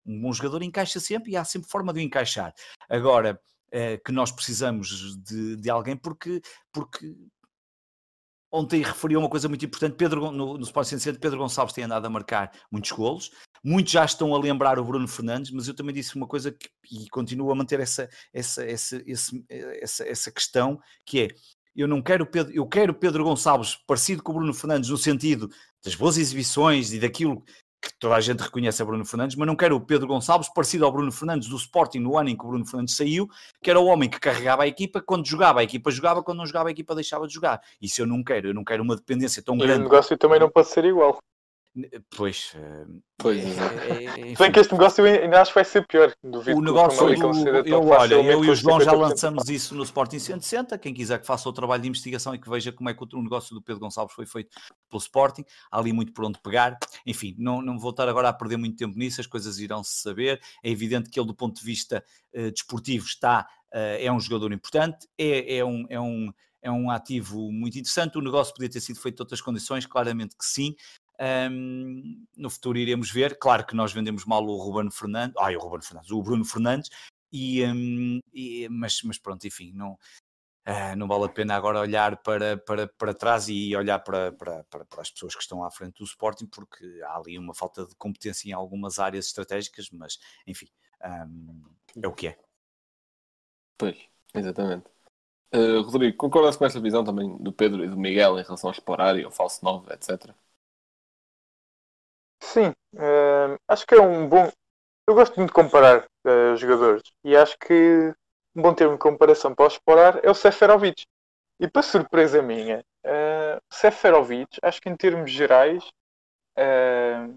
[SPEAKER 4] um bom jogador encaixa sempre e há sempre forma de o encaixar. Agora, é, que nós precisamos de, de alguém porque, porque ontem referiu uma coisa muito importante, Pedro, no, no Sport Center, Pedro Gonçalves tem andado a marcar muitos golos, muitos já estão a lembrar o Bruno Fernandes, mas eu também disse uma coisa que, e continuo a manter essa, essa, essa, essa, essa questão, que é, eu não quero Pedro, eu quero Pedro Gonçalves parecido com o Bruno Fernandes no sentido das boas exibições e daquilo que toda a gente reconhece a Bruno Fernandes, mas não quero o Pedro Gonçalves parecido ao Bruno Fernandes do Sporting no ano em que o Bruno Fernandes saiu, que era o homem que carregava a equipa, quando jogava a equipa jogava, quando não jogava a equipa deixava de jogar. Isso eu não quero, eu não quero uma dependência tão
[SPEAKER 5] e
[SPEAKER 4] grande.
[SPEAKER 5] o negócio também não pode ser igual.
[SPEAKER 4] Pois, eh,
[SPEAKER 3] pois
[SPEAKER 5] é, é, Bem que este negócio ainda acho que vai ser pior.
[SPEAKER 4] Duvido o negócio do, eu, olha, eu e o João já lançamos isso no Sporting 160. Quem quiser que faça o trabalho de investigação e que veja como é que o negócio do Pedro Gonçalves foi feito pelo Sporting, há ali muito por onde pegar. Enfim, não, não vou estar agora a perder muito tempo nisso, as coisas irão se saber. É evidente que ele, do ponto de vista uh, desportivo, está, uh, é um jogador importante, é, é um. É um é um ativo muito interessante. O negócio podia ter sido feito de outras condições, claramente que sim, um, no futuro iremos ver. Claro que nós vendemos mal o Ruben Fernandes, ai, o Ruben Fernandes, o Bruno Fernandes, e, um, e mas, mas, pronto, enfim, não, uh, não vale a pena agora olhar para, para, para trás e olhar para, para, para, para, as pessoas que estão à frente do Sporting, porque há ali uma falta de competência em algumas áreas estratégicas, mas enfim, um, é o que é.
[SPEAKER 3] Pois, exatamente. Uh, Rodrigo, concordas com esta visão também do Pedro e do Miguel em relação ao explorar e ao falso 9, etc?
[SPEAKER 5] Sim, uh, acho que é um bom. Eu gosto muito de comparar uh, jogadores e acho que um bom termo de comparação para explorar é o Seferovic. E para surpresa minha, uh, Seferovic, acho que em termos gerais, uh,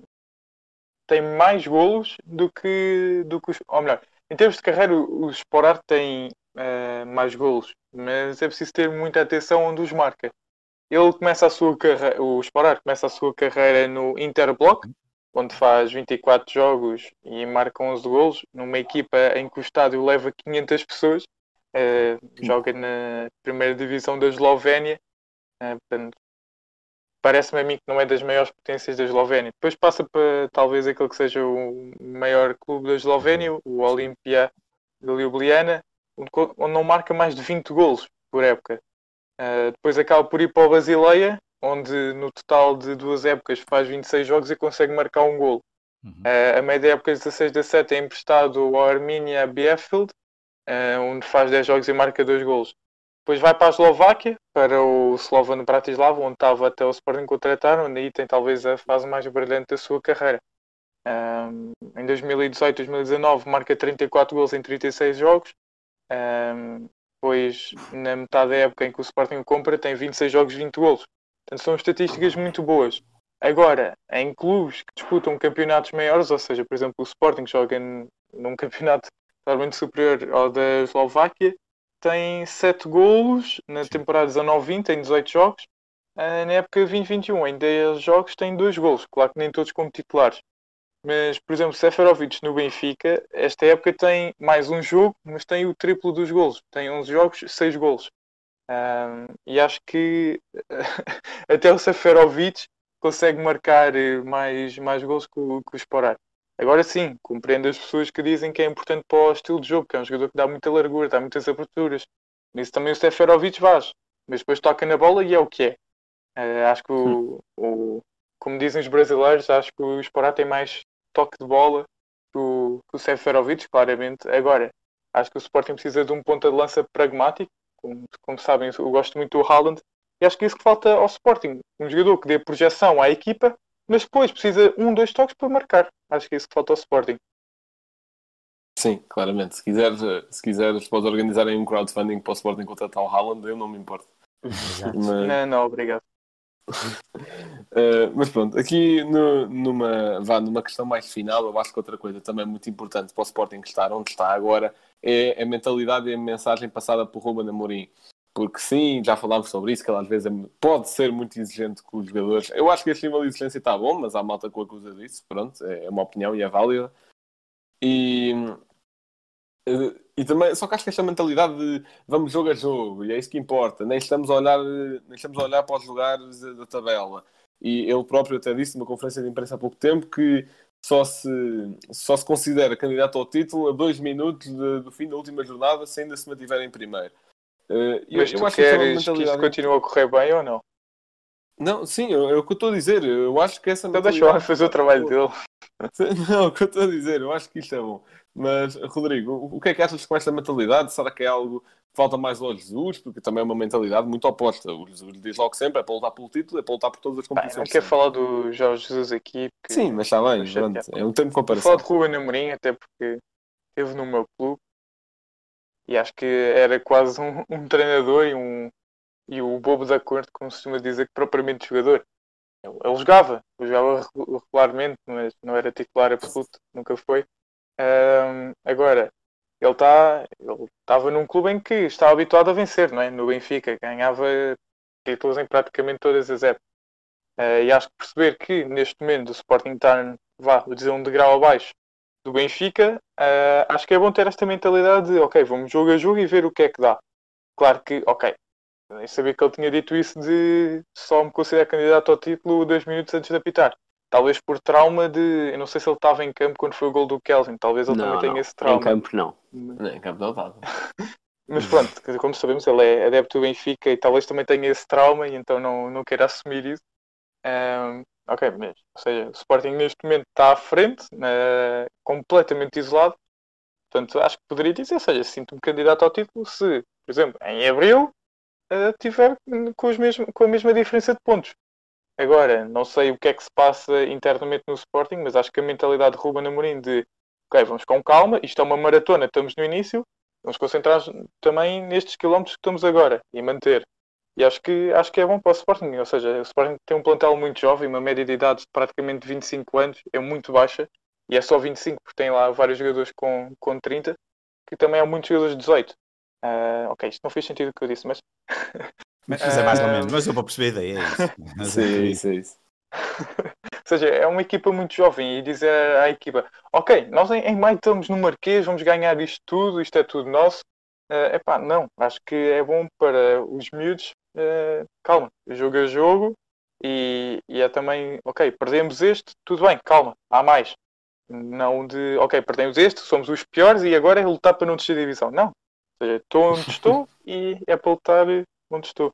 [SPEAKER 5] tem mais golos do que, do que os. Ou melhor, em termos de carreira, o Sporar tem uh, mais golos, mas é preciso ter muita atenção onde os marca. Ele começa a sua carreira, o Sporar começa a sua carreira no Interblock, onde faz 24 jogos e marca 11 golos, numa equipa em que o estádio leva 500 pessoas, uh, joga na primeira divisão da Eslovénia, uh, portanto, parece-me a mim que não é das maiores potências da Eslovénia. Depois passa para talvez aquele que seja o maior clube da Eslovénia, o Olimpia de Ljubljana, onde não marca mais de 20 golos por época. Uh, depois acaba por ir para o Basileia, onde no total de duas épocas faz 26 jogos e consegue marcar um golo. Uhum. Uh, a média época 16-17 é emprestado ao Arminia Bielefeld, uh, onde faz 10 jogos e marca 2 golos. Depois vai para a Eslováquia, para o Slovan Bratislava, onde estava até o Sporting contratar, onde aí tem talvez a fase mais brilhante da sua carreira. Um, em 2018-2019 marca 34 gols em 36 jogos. Um, depois, na metade da época em que o Sporting o compra, tem 26 jogos, 20 gols. Portanto, são estatísticas muito boas. Agora, em clubes que disputam campeonatos maiores, ou seja, por exemplo, o Sporting joga num campeonato totalmente superior ao da Eslováquia, tem 7 golos na temporada 19-20 em 18 jogos. Uh, na época 2021, em 10 jogos, tem 2 golos. Claro que nem todos como titulares. Mas, por exemplo, Seferovic no Benfica, esta época tem mais um jogo, mas tem o triplo dos golos. Tem 11 jogos, 6 golos. Um, e acho que até o Seferovic consegue marcar eh, mais, mais gols que o, que o Sporar. Agora sim, compreendo as pessoas que dizem que é importante para o estilo de jogo, que é um jogador que dá muita largura, dá muitas aberturas. Nisso também o Seferovic faz, mas depois toca na bola e é o que é. Uh, acho que o, o, como dizem os brasileiros, acho que o Sporar tem mais toque de bola que o, que o Seferovic, claramente. Agora, acho que o Sporting precisa de um ponta de lança pragmático, como, como sabem, eu gosto muito do Haaland. E acho que é isso que falta ao Sporting. Um jogador que dê projeção à equipa, mas depois precisa um, dois toques para marcar. Acho que é isso que falta ao Sporting.
[SPEAKER 3] Sim, claramente. Se quiseres, se quiseres podes organizar um crowdfunding para o Sporting contratar o Haaland, eu não me importo. Mas-
[SPEAKER 5] Não, não, obrigado.
[SPEAKER 3] Uh, mas pronto, aqui no- numa, vá, numa questão mais final, eu acho que outra coisa também muito importante para o Sporting estar onde está agora é a mentalidade e a mensagem passada por Ruben Amorim. Porque sim, já falámos sobre isso, que ele às vezes é- pode ser muito exigente com os jogadores. Eu acho que este nível de exigência está bom, mas há malta que o acusa disso. Pronto, é uma opinião e é válida. E, e também, só que acho que esta mentalidade de vamos jogo a jogo, e é isso que importa, nem estamos a olhar, nem estamos a olhar para os lugares da tabela. E ele próprio até disse numa conferência de imprensa há pouco tempo que só se, só se considera candidato ao título a dois minutos de- do fim da última jornada se ainda se mantiver em primeiro. E
[SPEAKER 5] Mas
[SPEAKER 3] eu
[SPEAKER 5] tu
[SPEAKER 3] que essa é
[SPEAKER 5] queres que isso
[SPEAKER 3] mentalidade-
[SPEAKER 5] continue a correr bem ou não?
[SPEAKER 3] Não, sim, é o que eu estou a dizer. Eu acho que essa
[SPEAKER 5] Então deixa o fazer o trabalho dele.
[SPEAKER 3] Não, o que eu estou a dizer, eu acho que isto é bom. Mas, Rodrigo, o que é que achas com esta mentalidade? Será que é algo que falta mais ao Jesus? Porque também é uma mentalidade muito oposta. O Jesus diz logo sempre: é para lutar pelo título, é para lutar por todas as
[SPEAKER 5] Pá, eu não
[SPEAKER 3] competições.
[SPEAKER 5] quero falar do Jorge Jesus aqui,
[SPEAKER 3] Sim, mas está bem,
[SPEAKER 5] chateado.
[SPEAKER 3] é um termo de
[SPEAKER 5] Vou
[SPEAKER 3] comparação.
[SPEAKER 5] falar de Ruben Amorim, até porque esteve no meu clube e acho que era quase um, um treinador e, um, e o bobo da corte, como se costuma dizer, que propriamente jogador. Ele, ele jogava, ele jogava regu- regularmente, mas não era titular absoluto, nunca foi. Ahm, agora, ele está ele estava num clube em que estava habituado a vencer, não é? No Benfica, ganhava títulos em praticamente todas as épocas. Ah, e acho que perceber que neste momento o Sporting está, vá, dizer, um degrau abaixo do Benfica, ah, acho que é bom ter esta mentalidade de, ok, vamos jogo a jogo e ver o que é que dá. Claro que, ok, nem sabia que ele tinha dito isso de só me considerar candidato ao título dois minutos antes de apitar. Talvez por trauma de. Eu não sei se ele estava em campo quando foi o gol do Kelvin, talvez ele
[SPEAKER 6] Não,
[SPEAKER 5] também tenha
[SPEAKER 6] não.
[SPEAKER 5] esse trauma.
[SPEAKER 6] Em campo, não.
[SPEAKER 3] Não, em campo não estava.
[SPEAKER 5] Mas pronto, como sabemos, ele é adepto do Benfica e talvez também tenha esse trauma e então não, não queira assumir isso. Ahm, ok, mas, ou seja, o Sporting neste momento está à frente, eh, completamente isolado. Portanto, acho que poderia dizer, ou seja, sinto-me candidato ao título se, por exemplo, em abril eh, tiver com, os mesmos, com a mesma diferença de pontos. Agora, não sei o que é que se passa internamente no Sporting, mas acho que a mentalidade de Ruben Amorim de ok, vamos com calma, isto é uma maratona, estamos no início, vamos concentrar também nestes quilómetros que estamos agora e manter. E acho que, acho que é bom para o Sporting, ou seja, o Sporting tem um plantel muito jovem, uma média de idade de praticamente 25 anos, é muito baixa, e é só 25 porque tem lá vários jogadores com, com 30, que também há muitos jogadores de 18. Ah, ok, isto não fez sentido o que eu disse, mas
[SPEAKER 4] Mas, mas é mais ou
[SPEAKER 5] Ah,
[SPEAKER 4] menos, mas eu vou perceber a ideia, é isso.
[SPEAKER 3] Sim,
[SPEAKER 4] é
[SPEAKER 3] é isso, é isso.
[SPEAKER 5] Ou seja, é uma equipa muito jovem e dizer à equipa: Ok, nós em, em maio estamos no Marquês, vamos ganhar isto tudo, isto é tudo nosso. É epá, não, acho que é bom para os miúdos. eh, calma, jogo a jogo e, e é também: Ok, perdemos este, tudo bem, calma, há mais. Não de: Ok, perdemos este, somos os piores e agora é lutar para não descer a divisão. Não, ou seja, estou onde estou e é para lutar onde estou.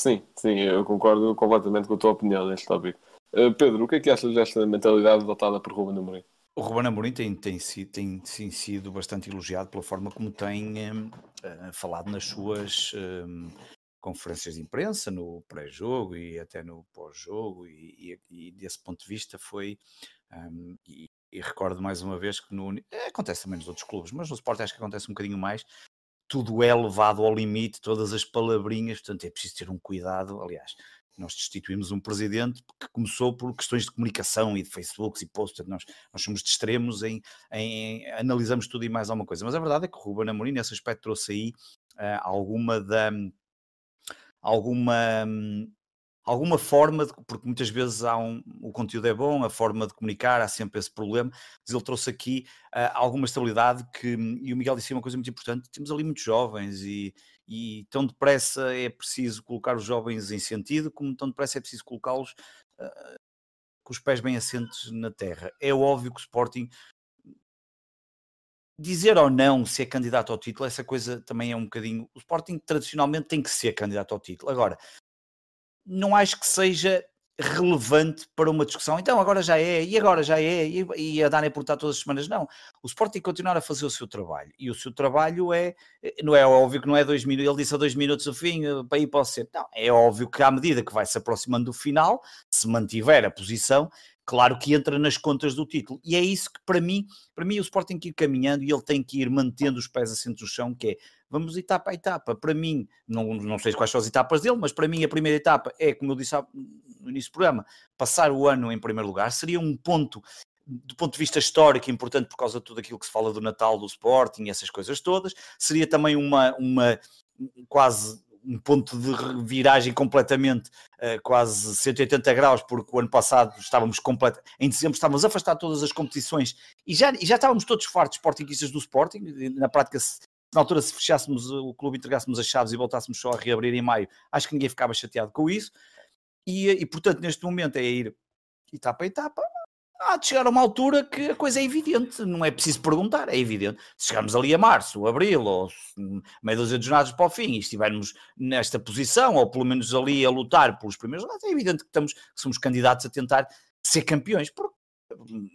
[SPEAKER 3] Sim, sim, eu concordo completamente com a tua opinião neste tópico. Uh, Pedro, o que é que achas desta mentalidade adotada por Ruben Amorim?
[SPEAKER 4] O Ruben Amorim tem, tem, tem, sim sido bastante elogiado pela forma como tem eh, falado nas suas conferências de imprensa, no pré-jogo e até no pós-jogo, e, e- e desse ponto de vista foi. hum, e, e recordo mais uma vez que no, acontece também nos outros clubes, mas no Sport acho que acontece um bocadinho mais. Tudo é levado ao limite, todas as palavrinhas, portanto é preciso ter um cuidado. Aliás, nós destituímos um presidente que começou por questões de comunicação e de Facebooks e posts, nós, nós somos de extremos em, em- analisamos tudo e mais alguma coisa. Mas a verdade é que o Ruben Amorim nesse aspecto trouxe aí ah, alguma da alguma hum, alguma forma, de- porque muitas vezes há um, o conteúdo é bom, a forma de comunicar, há sempre esse problema, mas ele trouxe aqui ah, alguma estabilidade que, e o Miguel disse uma coisa muito importante, temos ali muitos jovens e, e tão depressa é preciso colocar os jovens em sentido, como tão depressa é preciso colocá-los ah, com os pés bem assentes na terra. É óbvio que o Sporting dizer ou não se é candidato ao título, essa coisa também é um bocadinho. O Sporting tradicionalmente tem que ser candidato ao título. Agora, não acho que seja relevante para uma discussão. Então agora já é, e agora já é, e, e a darem por estar todas as semanas. Não. O Sporting continuar a fazer o seu trabalho. E o seu trabalho é, não é óbvio que não é dois minutos, ele disse a dois minutos o fim eh, para ir para o. Não, é óbvio que à medida que vai se aproximando do final, se mantiver a posição, claro que entra nas contas do título. E é isso que, para mim, para mim o Sporting tem que ir caminhando e ele tem que ir mantendo os pés assentes no chão, que é, vamos etapa a etapa. Para mim, não, não sei quais são as etapas dele, mas para mim a primeira etapa é, como eu disse no início do programa, passar o ano em primeiro lugar. Seria um ponto do ponto de vista histórico, importante por causa de tudo aquilo que se fala do Natal, do Sporting, essas coisas todas. Seria também uma, uma quase um ponto de viragem completamente, uh, quase 180 graus, porque o ano passado estávamos completo, em dezembro estávamos afastados de todas as competições e já, e já estávamos todos fartos sportinguistas do Sporting, na prática se, na altura se fechássemos o clube, entregássemos as chaves e voltássemos só a reabrir em maio, acho que ninguém ficava chateado com isso, e, e portanto neste momento é ir etapa a etapa, há de chegar a uma altura que a coisa é evidente, não é preciso perguntar, é evidente. Se chegarmos ali a março, abril, ou meio dúzia de jornadas para o fim e estivermos nesta posição, ou pelo menos ali a lutar pelos primeiros lugares, é evidente que, estamos, que somos candidatos a tentar ser campeões, porque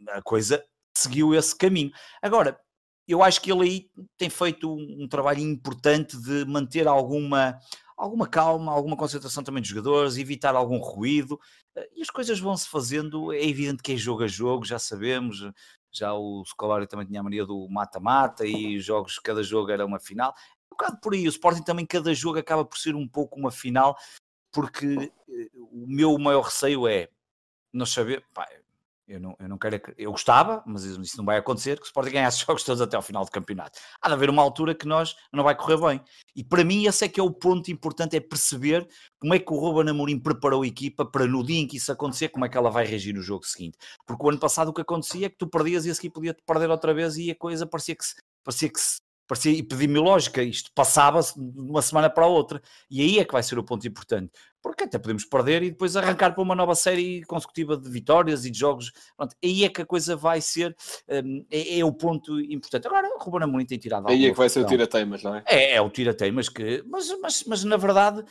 [SPEAKER 4] a coisa seguiu esse caminho. Agora, eu acho que ele aí tem feito um, um trabalho importante de manter alguma alguma calma, alguma concentração também dos jogadores, evitar algum ruído, eh, e as coisas vão-se fazendo, é evidente que é jogo a jogo, já sabemos, já o Scolari também tinha a mania do mata-mata e jogos, cada jogo era uma final, um bocado por aí, o Sporting também cada jogo acaba por ser um pouco uma final, porque eh, o meu maior receio é não saber, pá, eu não, eu não quero. Eu gostava, mas isso não vai acontecer, que o Sporting ganhasse jogos todos até ao final do campeonato. Há de haver uma altura que nós não vai correr bem. E para mim, esse é que é o ponto importante: é perceber como é que o Ruben Amorim preparou a equipa para no dia em que isso acontecer, como é que ela vai reagir no jogo seguinte. Porque o ano passado o que acontecia é que tu perdias e a seguir podia perder outra vez e a coisa parecia que se, parecia que se parecia epidemiológica, isto. Passava-se de uma semana para a outra, e aí é que vai ser o ponto importante, porque até podemos perder e depois arrancar para uma nova série consecutiva de vitórias e de jogos, pronto, aí é que a coisa vai ser, um, é, é, o ponto importante. Agora, o Ruben Amorim tem tirado
[SPEAKER 3] Aí é que vai ser o tira-teimas, não é?
[SPEAKER 4] É, é o tira-teimas que, mas, mas, mas na verdade,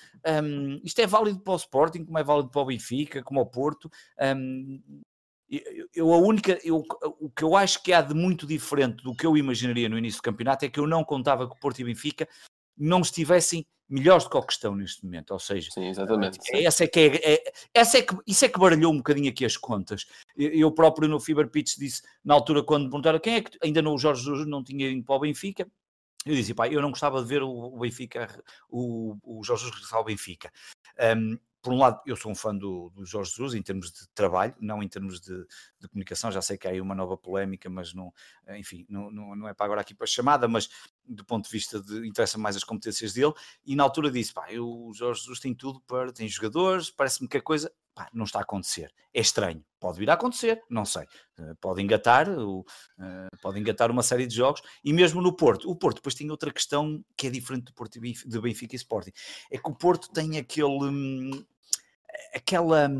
[SPEAKER 4] um, isto é válido para o Sporting, como é válido para o Benfica, como ao Porto, um, eu a única, eu, o que eu acho que há de muito diferente do que eu imaginaria no início do campeonato é que eu não contava que o Porto e o Benfica não estivessem melhores do que o que estão neste momento, ou seja,
[SPEAKER 3] sim, exatamente,
[SPEAKER 4] sim. Essa é que é, é, essa é que, isso é que baralhou um bocadinho aqui as contas. Eu próprio no Fiber Pitch disse, na altura quando me perguntaram quem é que, ainda no Jorge Jesus não tinha ido para o Benfica, eu disse, pá, eu não gostava de ver o, Benfica, o, o Jorge Jesus regressar ao Benfica. Um, por um lado, eu sou um fã do, do Jorge Jesus em termos de trabalho, não em termos de, de, comunicação. Já sei que há aí uma nova polémica, mas não, enfim, não, não, não é para agora aqui para a chamada, mas do ponto de vista de interessa mais as competências dele. E na altura disse: pá, eu, o Jorge Jesus tem tudo para, tem jogadores, parece-me que a coisa pá, não está a acontecer. É estranho, pode vir a acontecer, não sei. Uh, pode engatar, uh, pode engatar uma série de jogos, e mesmo no Porto. O Porto depois tem outra questão que é diferente do Porto de Benfica e Sporting. É que o Porto tem aquele. Aquela,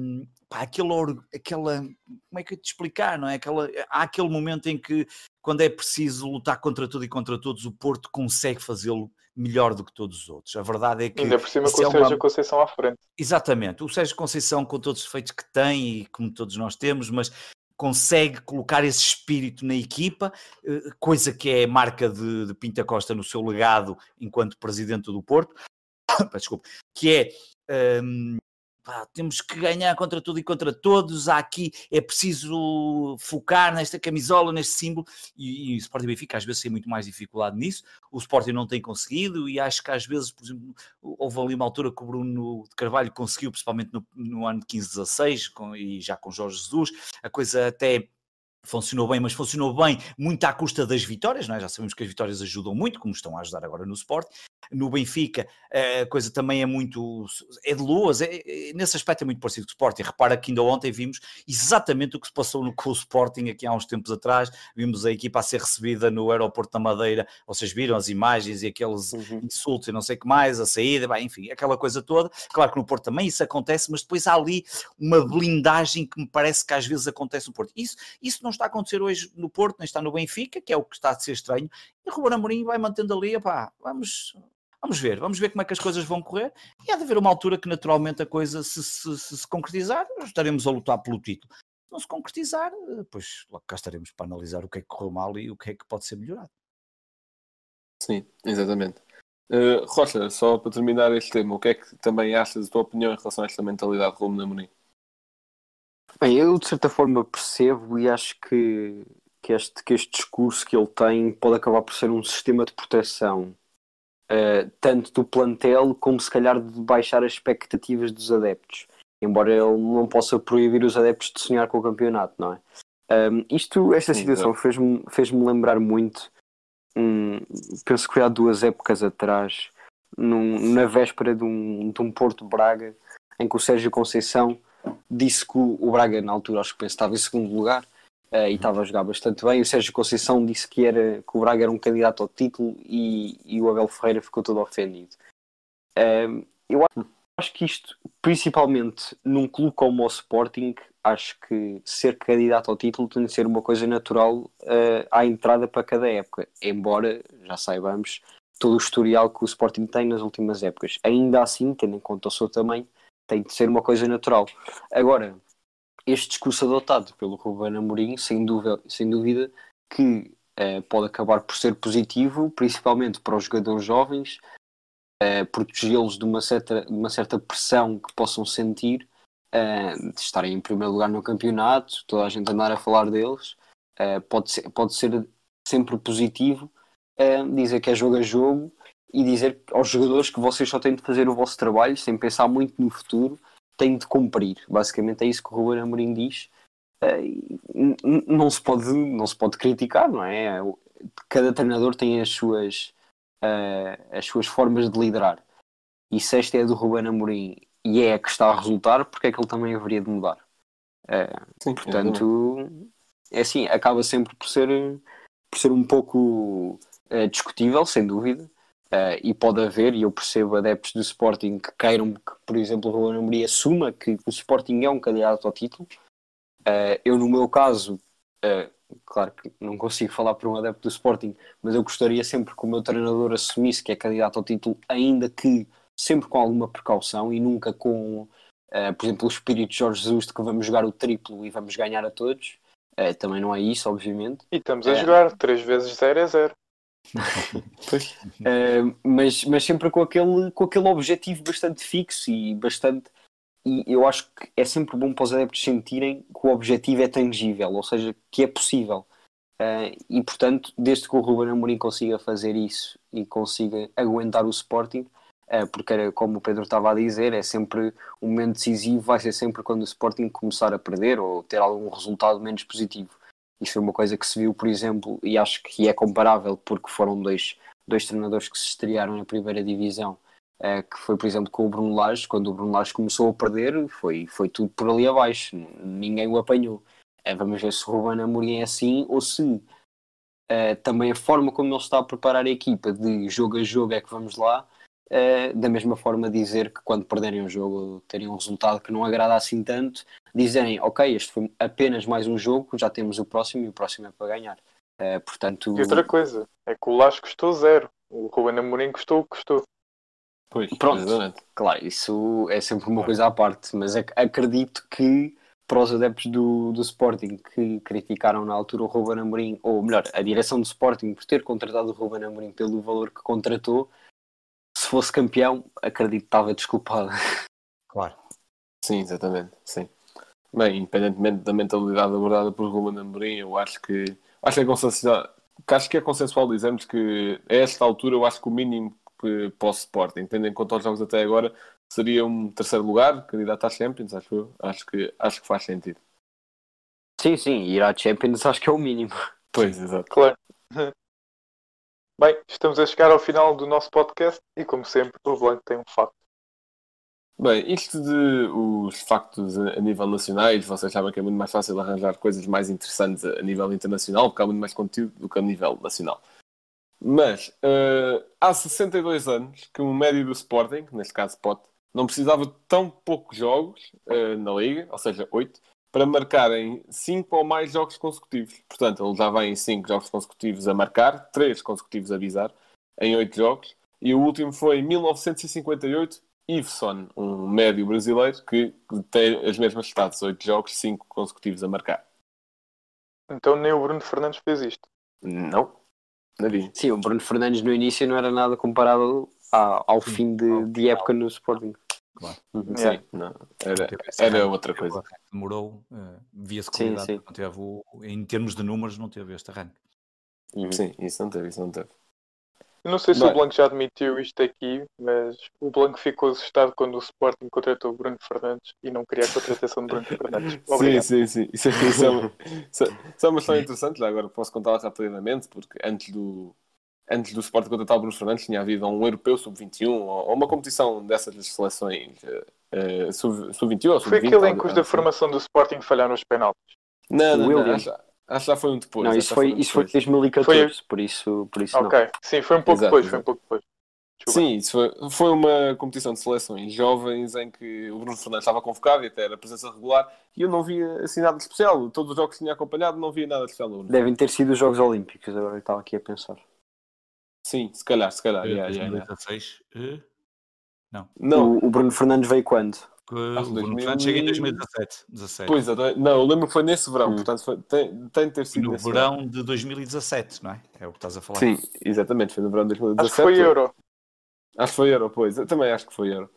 [SPEAKER 4] pá, aquela, aquela, como é que eu te explicar, não é? Aquela, há aquele momento em que, quando é preciso lutar contra tudo e contra todos, o Porto consegue fazê-lo melhor do que todos os outros. A verdade é que.
[SPEAKER 5] Ainda por cima com o é Sérgio uma... Conceição à frente.
[SPEAKER 4] Exatamente. O Sérgio Conceição, com todos os defeitos que tem e como todos nós temos, mas consegue colocar esse espírito na equipa, eh, coisa que é marca de, de Pinta Costa no seu legado enquanto presidente do Porto, desculpa, que é um, Pá, temos que ganhar contra tudo e contra todos. Há aqui, é preciso focar nesta camisola, neste símbolo. E, e o Sporting Benfica às vezes tem muito mais dificuldade nisso. O Sporting não tem conseguido, e acho que às vezes, por exemplo, houve ali uma altura que o Bruno de Carvalho conseguiu, principalmente no, no ano de 15-16, e já com Jorge Jesus, a coisa até funcionou bem, mas funcionou bem muito à custa das vitórias, não é? já sabemos que as vitórias ajudam muito, como estão a ajudar agora no Sport. No Benfica a coisa também é muito, é de luas, é, é, nesse aspecto é muito parecido com o Sporting. Repara que ainda ontem vimos exatamente o que se passou no, com o Sporting aqui há uns tempos atrás, vimos a equipa a ser recebida no aeroporto da Madeira, vocês viram as imagens e aqueles uhum. insultos e não sei o que mais, a saída, bem, enfim, aquela coisa toda. Claro que no Porto também isso acontece, mas depois há ali uma blindagem que me parece que às vezes acontece no Porto. Isso, isso não está a acontecer hoje no Porto, nem está no Benfica, que é o que está a ser estranho, e o Ruben Amorim vai mantendo ali, pá, vamos, vamos ver, vamos ver como é que as coisas vão correr, e há de haver uma altura que naturalmente a coisa se, se, se, se concretizar, estaremos a lutar pelo título. Se não se concretizar, pois lá cá estaremos para analisar o que é que correu mal e o que é que pode ser melhorado.
[SPEAKER 3] Sim, exatamente. Uh, Rocha, só para terminar este tema, o que é que também achas, a tua opinião em relação a esta mentalidade de Ruben Amorim?
[SPEAKER 6] Bem, eu de certa forma percebo e acho que, que, este, que este discurso que ele tem pode acabar por ser um sistema de proteção uh, tanto do plantel como se calhar de baixar as expectativas dos adeptos. Embora ele não possa proibir os adeptos de sonhar com o campeonato, não é? Um, isto, esta situação fez-me fez lembrar muito, um, penso que foi há duas épocas atrás, num, na véspera de um, de um Porto Braga, em que o Sérgio Conceição disse que o, Braga, na altura, acho que penso, estava em segundo lugar uh, e estava a jogar bastante bem. O Sérgio Conceição disse que, era, que o Braga era um candidato ao título e, e o Abel Ferreira ficou todo ofendido. Uh, eu acho que isto, principalmente num clube como o Sporting, acho que ser candidato ao título tem de ser uma coisa natural uh, à entrada para cada época, embora já saibamos todo o historial que o Sporting tem nas últimas épocas. Ainda assim, tendo em conta o seu tamanho, tem de ser uma coisa natural. Agora, este discurso adotado pelo Ruben Amorim, sem dúvida, sem dúvida que uh, pode acabar por ser positivo, principalmente para os jogadores jovens, uh, protegê-los de uma certa, de uma certa pressão que possam sentir uh, de estarem em primeiro lugar no campeonato, toda a gente andar a falar deles, pode, ser, pode ser sempre positivo dizer que é jogo a jogo e dizer aos jogadores que vocês só têm de fazer o vosso trabalho sem pensar muito no futuro, têm de cumprir. Basicamente é isso que o Ruben Amorim diz. Uh, não se pode não se pode criticar, não é? Cada treinador tem as suas uh, as suas formas de liderar. E se esta é do Ruben Amorim e é a que está a resultar, porque é que ele também haveria de mudar? Uh, Sim, portanto, é assim, acaba sempre por ser, por ser um pouco discutível, sem dúvida, Uh, e pode haver, e eu percebo adeptos do Sporting que queiram que, por exemplo, o Ruben Amorim assuma que o Sporting é um candidato ao título. Uh, eu, no meu caso, uh, claro que não consigo falar por um adepto do Sporting, mas eu gostaria sempre que o meu treinador assumisse que é candidato ao título, ainda que sempre com alguma precaução e nunca com, por exemplo, o espírito de Jorge Jesus de que vamos jogar o triplo e vamos ganhar a todos. também não é isso, obviamente.
[SPEAKER 5] E estamos a jogar 3 vezes 0 é 0
[SPEAKER 6] uh, mas, mas sempre com aquele, com aquele objetivo bastante fixo e bastante. E eu acho que é sempre bom para os adeptos sentirem que o objetivo é tangível, ou seja, que é possível. Uh, e portanto, desde que o Ruben Amorim consiga fazer isso e consiga aguentar o Sporting, uh, porque era como o Pedro estava a dizer, é sempre um momento decisivo, vai ser sempre quando o Sporting começar a perder ou ter algum resultado menos positivo. Isso foi uma coisa que se viu, por exemplo, e acho que é comparável porque foram dois, dois treinadores que se estrearam na primeira divisão, uh, que foi, por exemplo, com o Bruno Lage, quando o Bruno Lage começou a perder, foi, foi tudo por ali abaixo, ninguém o apanhou. Uh, vamos ver se o Ruben Amorim é assim ou se uh, também a forma como ele está a preparar a equipa de jogo a jogo é que vamos lá, Uh, da mesma forma dizer que quando perderem um jogo terem um resultado que não agrada assim tanto, dizerem ok, este foi apenas mais um jogo, já temos o próximo e o próximo é para ganhar. Uh, portanto...
[SPEAKER 5] E outra coisa, é que o Lage custou zero, o Ruben Amorim custou o que custou.
[SPEAKER 6] Pois, Pronto, exatamente. claro, isso é sempre uma coisa à parte, mas ac acredito que para os adeptos do, do Sporting que criticaram na altura o Ruben Amorim, ou melhor, a direção do Sporting por ter contratado o Ruben Amorim pelo valor que contratou, se fosse campeão, acredito que estava desculpado.
[SPEAKER 4] Claro.
[SPEAKER 3] Sim, exatamente. Sim. Bem, independentemente da mentalidade abordada por Ruben Amorim, eu acho que acho que é consensual, acho que é consensual dizermos que a esta altura eu acho que o mínimo que para o Sporting, tendo em conta os jogos até agora, seria um terceiro lugar, candidato à Champions, acho eu. Acho que, acho que faz sentido.
[SPEAKER 6] Sim, sim, ir à Champions acho que é o mínimo.
[SPEAKER 3] Pois, exato.
[SPEAKER 5] Claro. Bem, estamos a chegar ao final do nosso podcast e, como sempre, o Blanco tem um facto.
[SPEAKER 3] Bem, isto de os factos a nível nacional, vocês sabem que é muito mais fácil arranjar coisas mais interessantes a nível internacional, porque há muito mais conteúdo do que a nível nacional. Mas uh, há 62 anos que o médio do Sporting, neste caso Pote, não precisava de tão poucos jogos uh, na Liga, ou seja, 8, para marcarem 5 ou mais jogos consecutivos. Portanto, ele já vem em 5 jogos consecutivos a marcar, 3 consecutivos a avisar, em 8 jogos. E o último foi em 1958, Iveson, um médio brasileiro que tem as mesmas status, 8 jogos, 5 consecutivos a marcar.
[SPEAKER 5] Então nem o Bruno Fernandes fez isto?
[SPEAKER 3] Não,
[SPEAKER 6] vi. Sim, o Bruno Fernandes no início não era nada comparado ao, ao fim de, de época no Sporting.
[SPEAKER 4] claro.
[SPEAKER 6] Uhum.
[SPEAKER 3] Sim,
[SPEAKER 5] Yeah.
[SPEAKER 3] não, era, era outra coisa.
[SPEAKER 4] Demorou, eh, via-se
[SPEAKER 6] Sim,
[SPEAKER 4] qualidade,
[SPEAKER 6] sim.
[SPEAKER 4] não teve o, em termos de números, não teve este arranque.
[SPEAKER 6] Uhum.
[SPEAKER 3] Sim, isso não teve, isso não teve.
[SPEAKER 5] Eu não sei se
[SPEAKER 3] Bem.
[SPEAKER 5] o Blanco já admitiu isto aqui, mas o Blanco ficou assustado quando o Sporting contratou o Bruno Fernandes e não queria a contratação de Bruno Fernandes.
[SPEAKER 3] Sim,
[SPEAKER 5] Obrigado.
[SPEAKER 3] sim, sim. Isso, é- isso é uma, isso, é- isso é uma história interessante, já agora posso contá-la rapidamente, porque antes do, antes do Sport contratar o Bruno Fernandes tinha havido um europeu sub-21 ou, uma competição dessas das seleções eh, eh, sub- sub-21 ou
[SPEAKER 5] Foi
[SPEAKER 3] sub-20.
[SPEAKER 5] aquele em que os da
[SPEAKER 3] assim.
[SPEAKER 5] formação do Sporting falharam os penaltis.
[SPEAKER 3] Não, não, não, acho, acho que já foi um depois.
[SPEAKER 6] Não, isso
[SPEAKER 3] já
[SPEAKER 6] foi,
[SPEAKER 3] um
[SPEAKER 6] isso foi
[SPEAKER 3] depois.
[SPEAKER 6] 2014, por isso, por isso não.
[SPEAKER 5] Ok, sim, foi um pouco
[SPEAKER 3] Exato,
[SPEAKER 5] depois, foi um pouco depois. Desculpa.
[SPEAKER 3] Sim, isso foi, foi uma competição de seleções jovens em que o Bruno Fernandes estava convocado e até era presença regular e eu não via assim nada de especial. Todos os jogos que tinha acompanhado não via nada de especial no Bruno.
[SPEAKER 6] Devem ter sido os Jogos Olímpicos, agora eu estava aqui a pensar.
[SPEAKER 3] Sim, se calhar, se calhar.
[SPEAKER 4] Eh,
[SPEAKER 3] yeah, yeah, yeah.
[SPEAKER 4] 2016, eh,
[SPEAKER 3] Não,
[SPEAKER 6] O, o Bruno Fernandes veio quando?
[SPEAKER 4] Que
[SPEAKER 3] Acho
[SPEAKER 4] o Bruno
[SPEAKER 3] 2000
[SPEAKER 4] Fernandes chega em
[SPEAKER 3] e-
[SPEAKER 4] 2017. 17.
[SPEAKER 3] pois, não, eu lembro que foi nesse verão,
[SPEAKER 6] Hum.
[SPEAKER 3] portanto foi- tem, tem de ter sido
[SPEAKER 4] no
[SPEAKER 3] nesse
[SPEAKER 4] verão de 2017, não é? É o que estás a falar.
[SPEAKER 3] Sim, exatamente, foi no verão de 2017.
[SPEAKER 5] Acho que foi Euro.
[SPEAKER 3] Acho que foi Euro, pois. Eu também acho que foi Euro.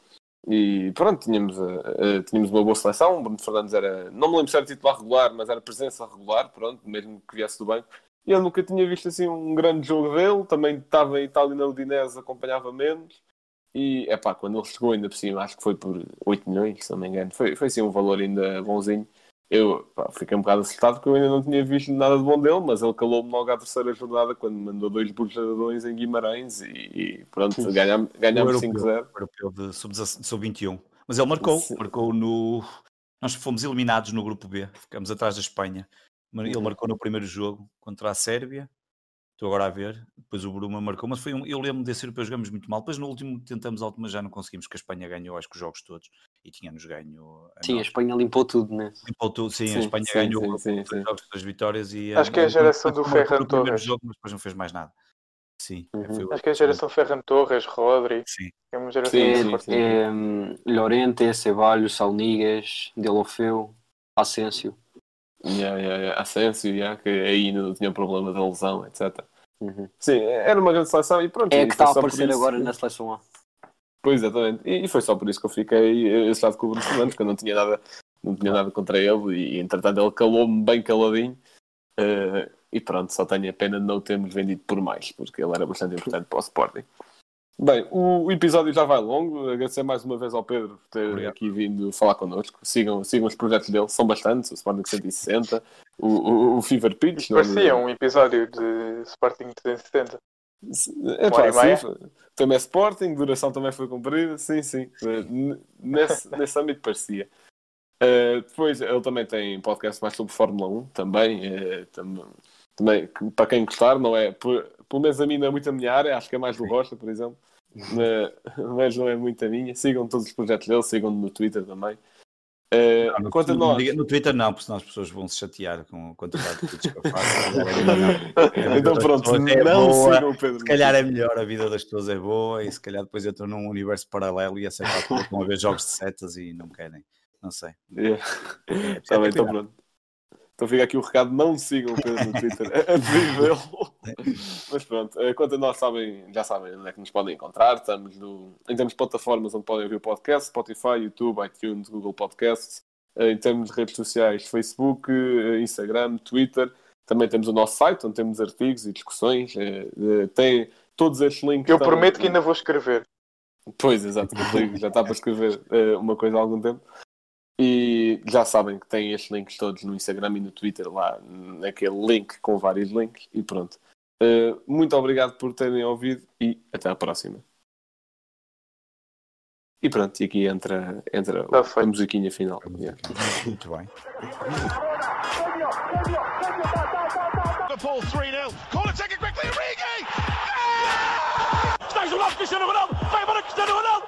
[SPEAKER 3] E pronto, tínhamos, eh, eh, tínhamos uma boa seleção. O Bruno Fernandes era, não me lembro se era titular regular, mas era presença regular, pronto, mesmo que viesse do banco. E eu nunca tinha visto assim um grande jogo dele. Também estava em Itália e na Udinese, acompanhava menos. E é pá, quando ele chegou ainda por cima, acho que foi por 8 milhões, se não me engano. Foi, foi assim um valor ainda bonzinho. Eu pá, fiquei um bocado assustado porque eu ainda não tinha visto nada de bom dele, mas ele calou-me logo à terceira jornada quando mandou dois burladões em Guimarães e, e pronto, ganhámos, ganhámos
[SPEAKER 4] O europeu.
[SPEAKER 3] 5-0.
[SPEAKER 4] O europeu de sub-17 sub-21. Mas ele marcou,
[SPEAKER 3] Sim.
[SPEAKER 4] marcou no. Nós fomos eliminados no grupo B, ficamos atrás da Espanha. Ele marcou no primeiro jogo contra a Sérvia. Estou agora a ver. Depois o Bruma marcou, mas foi um, eu lembro desse europeu jogamos muito mal. Depois no último tentamos alto, mas já não conseguimos, que a Espanha ganhou, acho que os jogos todos e tínhamos ganho. a
[SPEAKER 6] Sim, a
[SPEAKER 4] nós.
[SPEAKER 6] Espanha limpou tudo, né?
[SPEAKER 4] Limpou tudo, sim, a
[SPEAKER 3] Sim,
[SPEAKER 4] Espanha
[SPEAKER 3] sim,
[SPEAKER 4] ganhou
[SPEAKER 3] sim,
[SPEAKER 4] os
[SPEAKER 3] sim,
[SPEAKER 4] dois
[SPEAKER 3] sim.
[SPEAKER 4] jogos das vitórias e
[SPEAKER 5] Acho que é a
[SPEAKER 4] eh,
[SPEAKER 5] geração do Ferran
[SPEAKER 4] primeiro
[SPEAKER 5] Torres.
[SPEAKER 4] jogo, mas depois não fez mais nada. Sim,
[SPEAKER 6] Uhum.
[SPEAKER 4] foi o-
[SPEAKER 5] Acho que é a geração Ferran Torres, Rodri.
[SPEAKER 4] Sim.
[SPEAKER 5] É uma geração
[SPEAKER 3] Sim, sim,
[SPEAKER 5] forte.
[SPEAKER 3] sim.
[SPEAKER 6] É, hum, Llorente, Ceballos, Salnigas, Delofeu, Asensio.
[SPEAKER 3] Yeah, yeah, yeah. Asensio, yeah, que aí ainda não tinha problema de lesão, etc.
[SPEAKER 6] Uhum.
[SPEAKER 3] Sim, era uma grande seleção e pronto.
[SPEAKER 6] É que está a aparecer agora na seleção A.
[SPEAKER 3] Pois, exatamente. E, e foi só por isso que eu fiquei assustado com o Bruno Fernandes, que eu não tinha nada, não tinha nada contra ele e entretanto ele calou-me bem caladinho. eh, e pronto, só tenho a pena de não o termos vendido por mais, porque ele era bastante importante para o Sporting. Bem, o, episódio já vai longo. Agradecer mais uma vez ao Pedro por ter
[SPEAKER 4] Obrigado.
[SPEAKER 3] aqui vindo falar connosco. Sigam, sigam os projetos dele, são bastantes. O Sporting 160, o, o, o Fever Pitch. não é?
[SPEAKER 5] Parecia um episódio de Sporting 370.
[SPEAKER 3] É pá, sim, também é Sporting, duração também foi cumprida, sim, sim. Eh, Nesse, nesse âmbito parecia. Eh, depois ele também tem podcast mais sobre Fórmula 1, também, eh, tam- também para quem gostar, não é? Por- pelo menos a mim não é muito a minha área, acho que é mais do Rocha, por exemplo, mas não é muito a minha. Sigam todos os projetos dele, sigam-no no Twitter também. Eh,
[SPEAKER 4] Não, no,
[SPEAKER 3] nós,
[SPEAKER 4] no Twitter não, porque senão as pessoas vão se chatear com a quantidade de tweets que eu faço.
[SPEAKER 3] então pronto,
[SPEAKER 4] É
[SPEAKER 3] não
[SPEAKER 4] boa.
[SPEAKER 3] sigam o Pedro.
[SPEAKER 4] Se calhar é melhor, a vida das pessoas é boa e se calhar depois entram num universo paralelo e essa parte vão a ver jogos de setas e não querem. Não sei.
[SPEAKER 3] Yeah.
[SPEAKER 4] É,
[SPEAKER 3] Tá bem,
[SPEAKER 4] é
[SPEAKER 3] então
[SPEAKER 4] cuidado.
[SPEAKER 3] pronto. Então fica aqui o recado, não sigam o Pedro no Twitter a dizer dele. Mas pronto, eh, quanto a nós sabem, já sabem onde é que nos podem encontrar. Estamos no, em termos de plataformas onde podem ouvir o podcast, Spotify, YouTube, iTunes, Google Podcasts. Eh, Em termos de redes sociais, Facebook, eh, Instagram, Twitter. Também temos o nosso site, onde temos artigos e discussões. Tem todos estes links.
[SPEAKER 5] Eu
[SPEAKER 3] estão-
[SPEAKER 5] prometo que ainda vou escrever.
[SPEAKER 3] Pois, exato, já está para escrever uma coisa há algum tempo. E já sabem que tem estes links todos no Instagram e no Twitter, lá naquele link com vários links. E pronto. Eh, muito obrigado por terem ouvido e até à próxima. E pronto, e aqui entra, entra a musiquinha final. Yeah.
[SPEAKER 4] Muito bem.
[SPEAKER 1] Liverpool 3-0. Corner taken quickly, Origi! Stays on Cristiano Ronaldo. Vai embora Cristiano Ronaldo.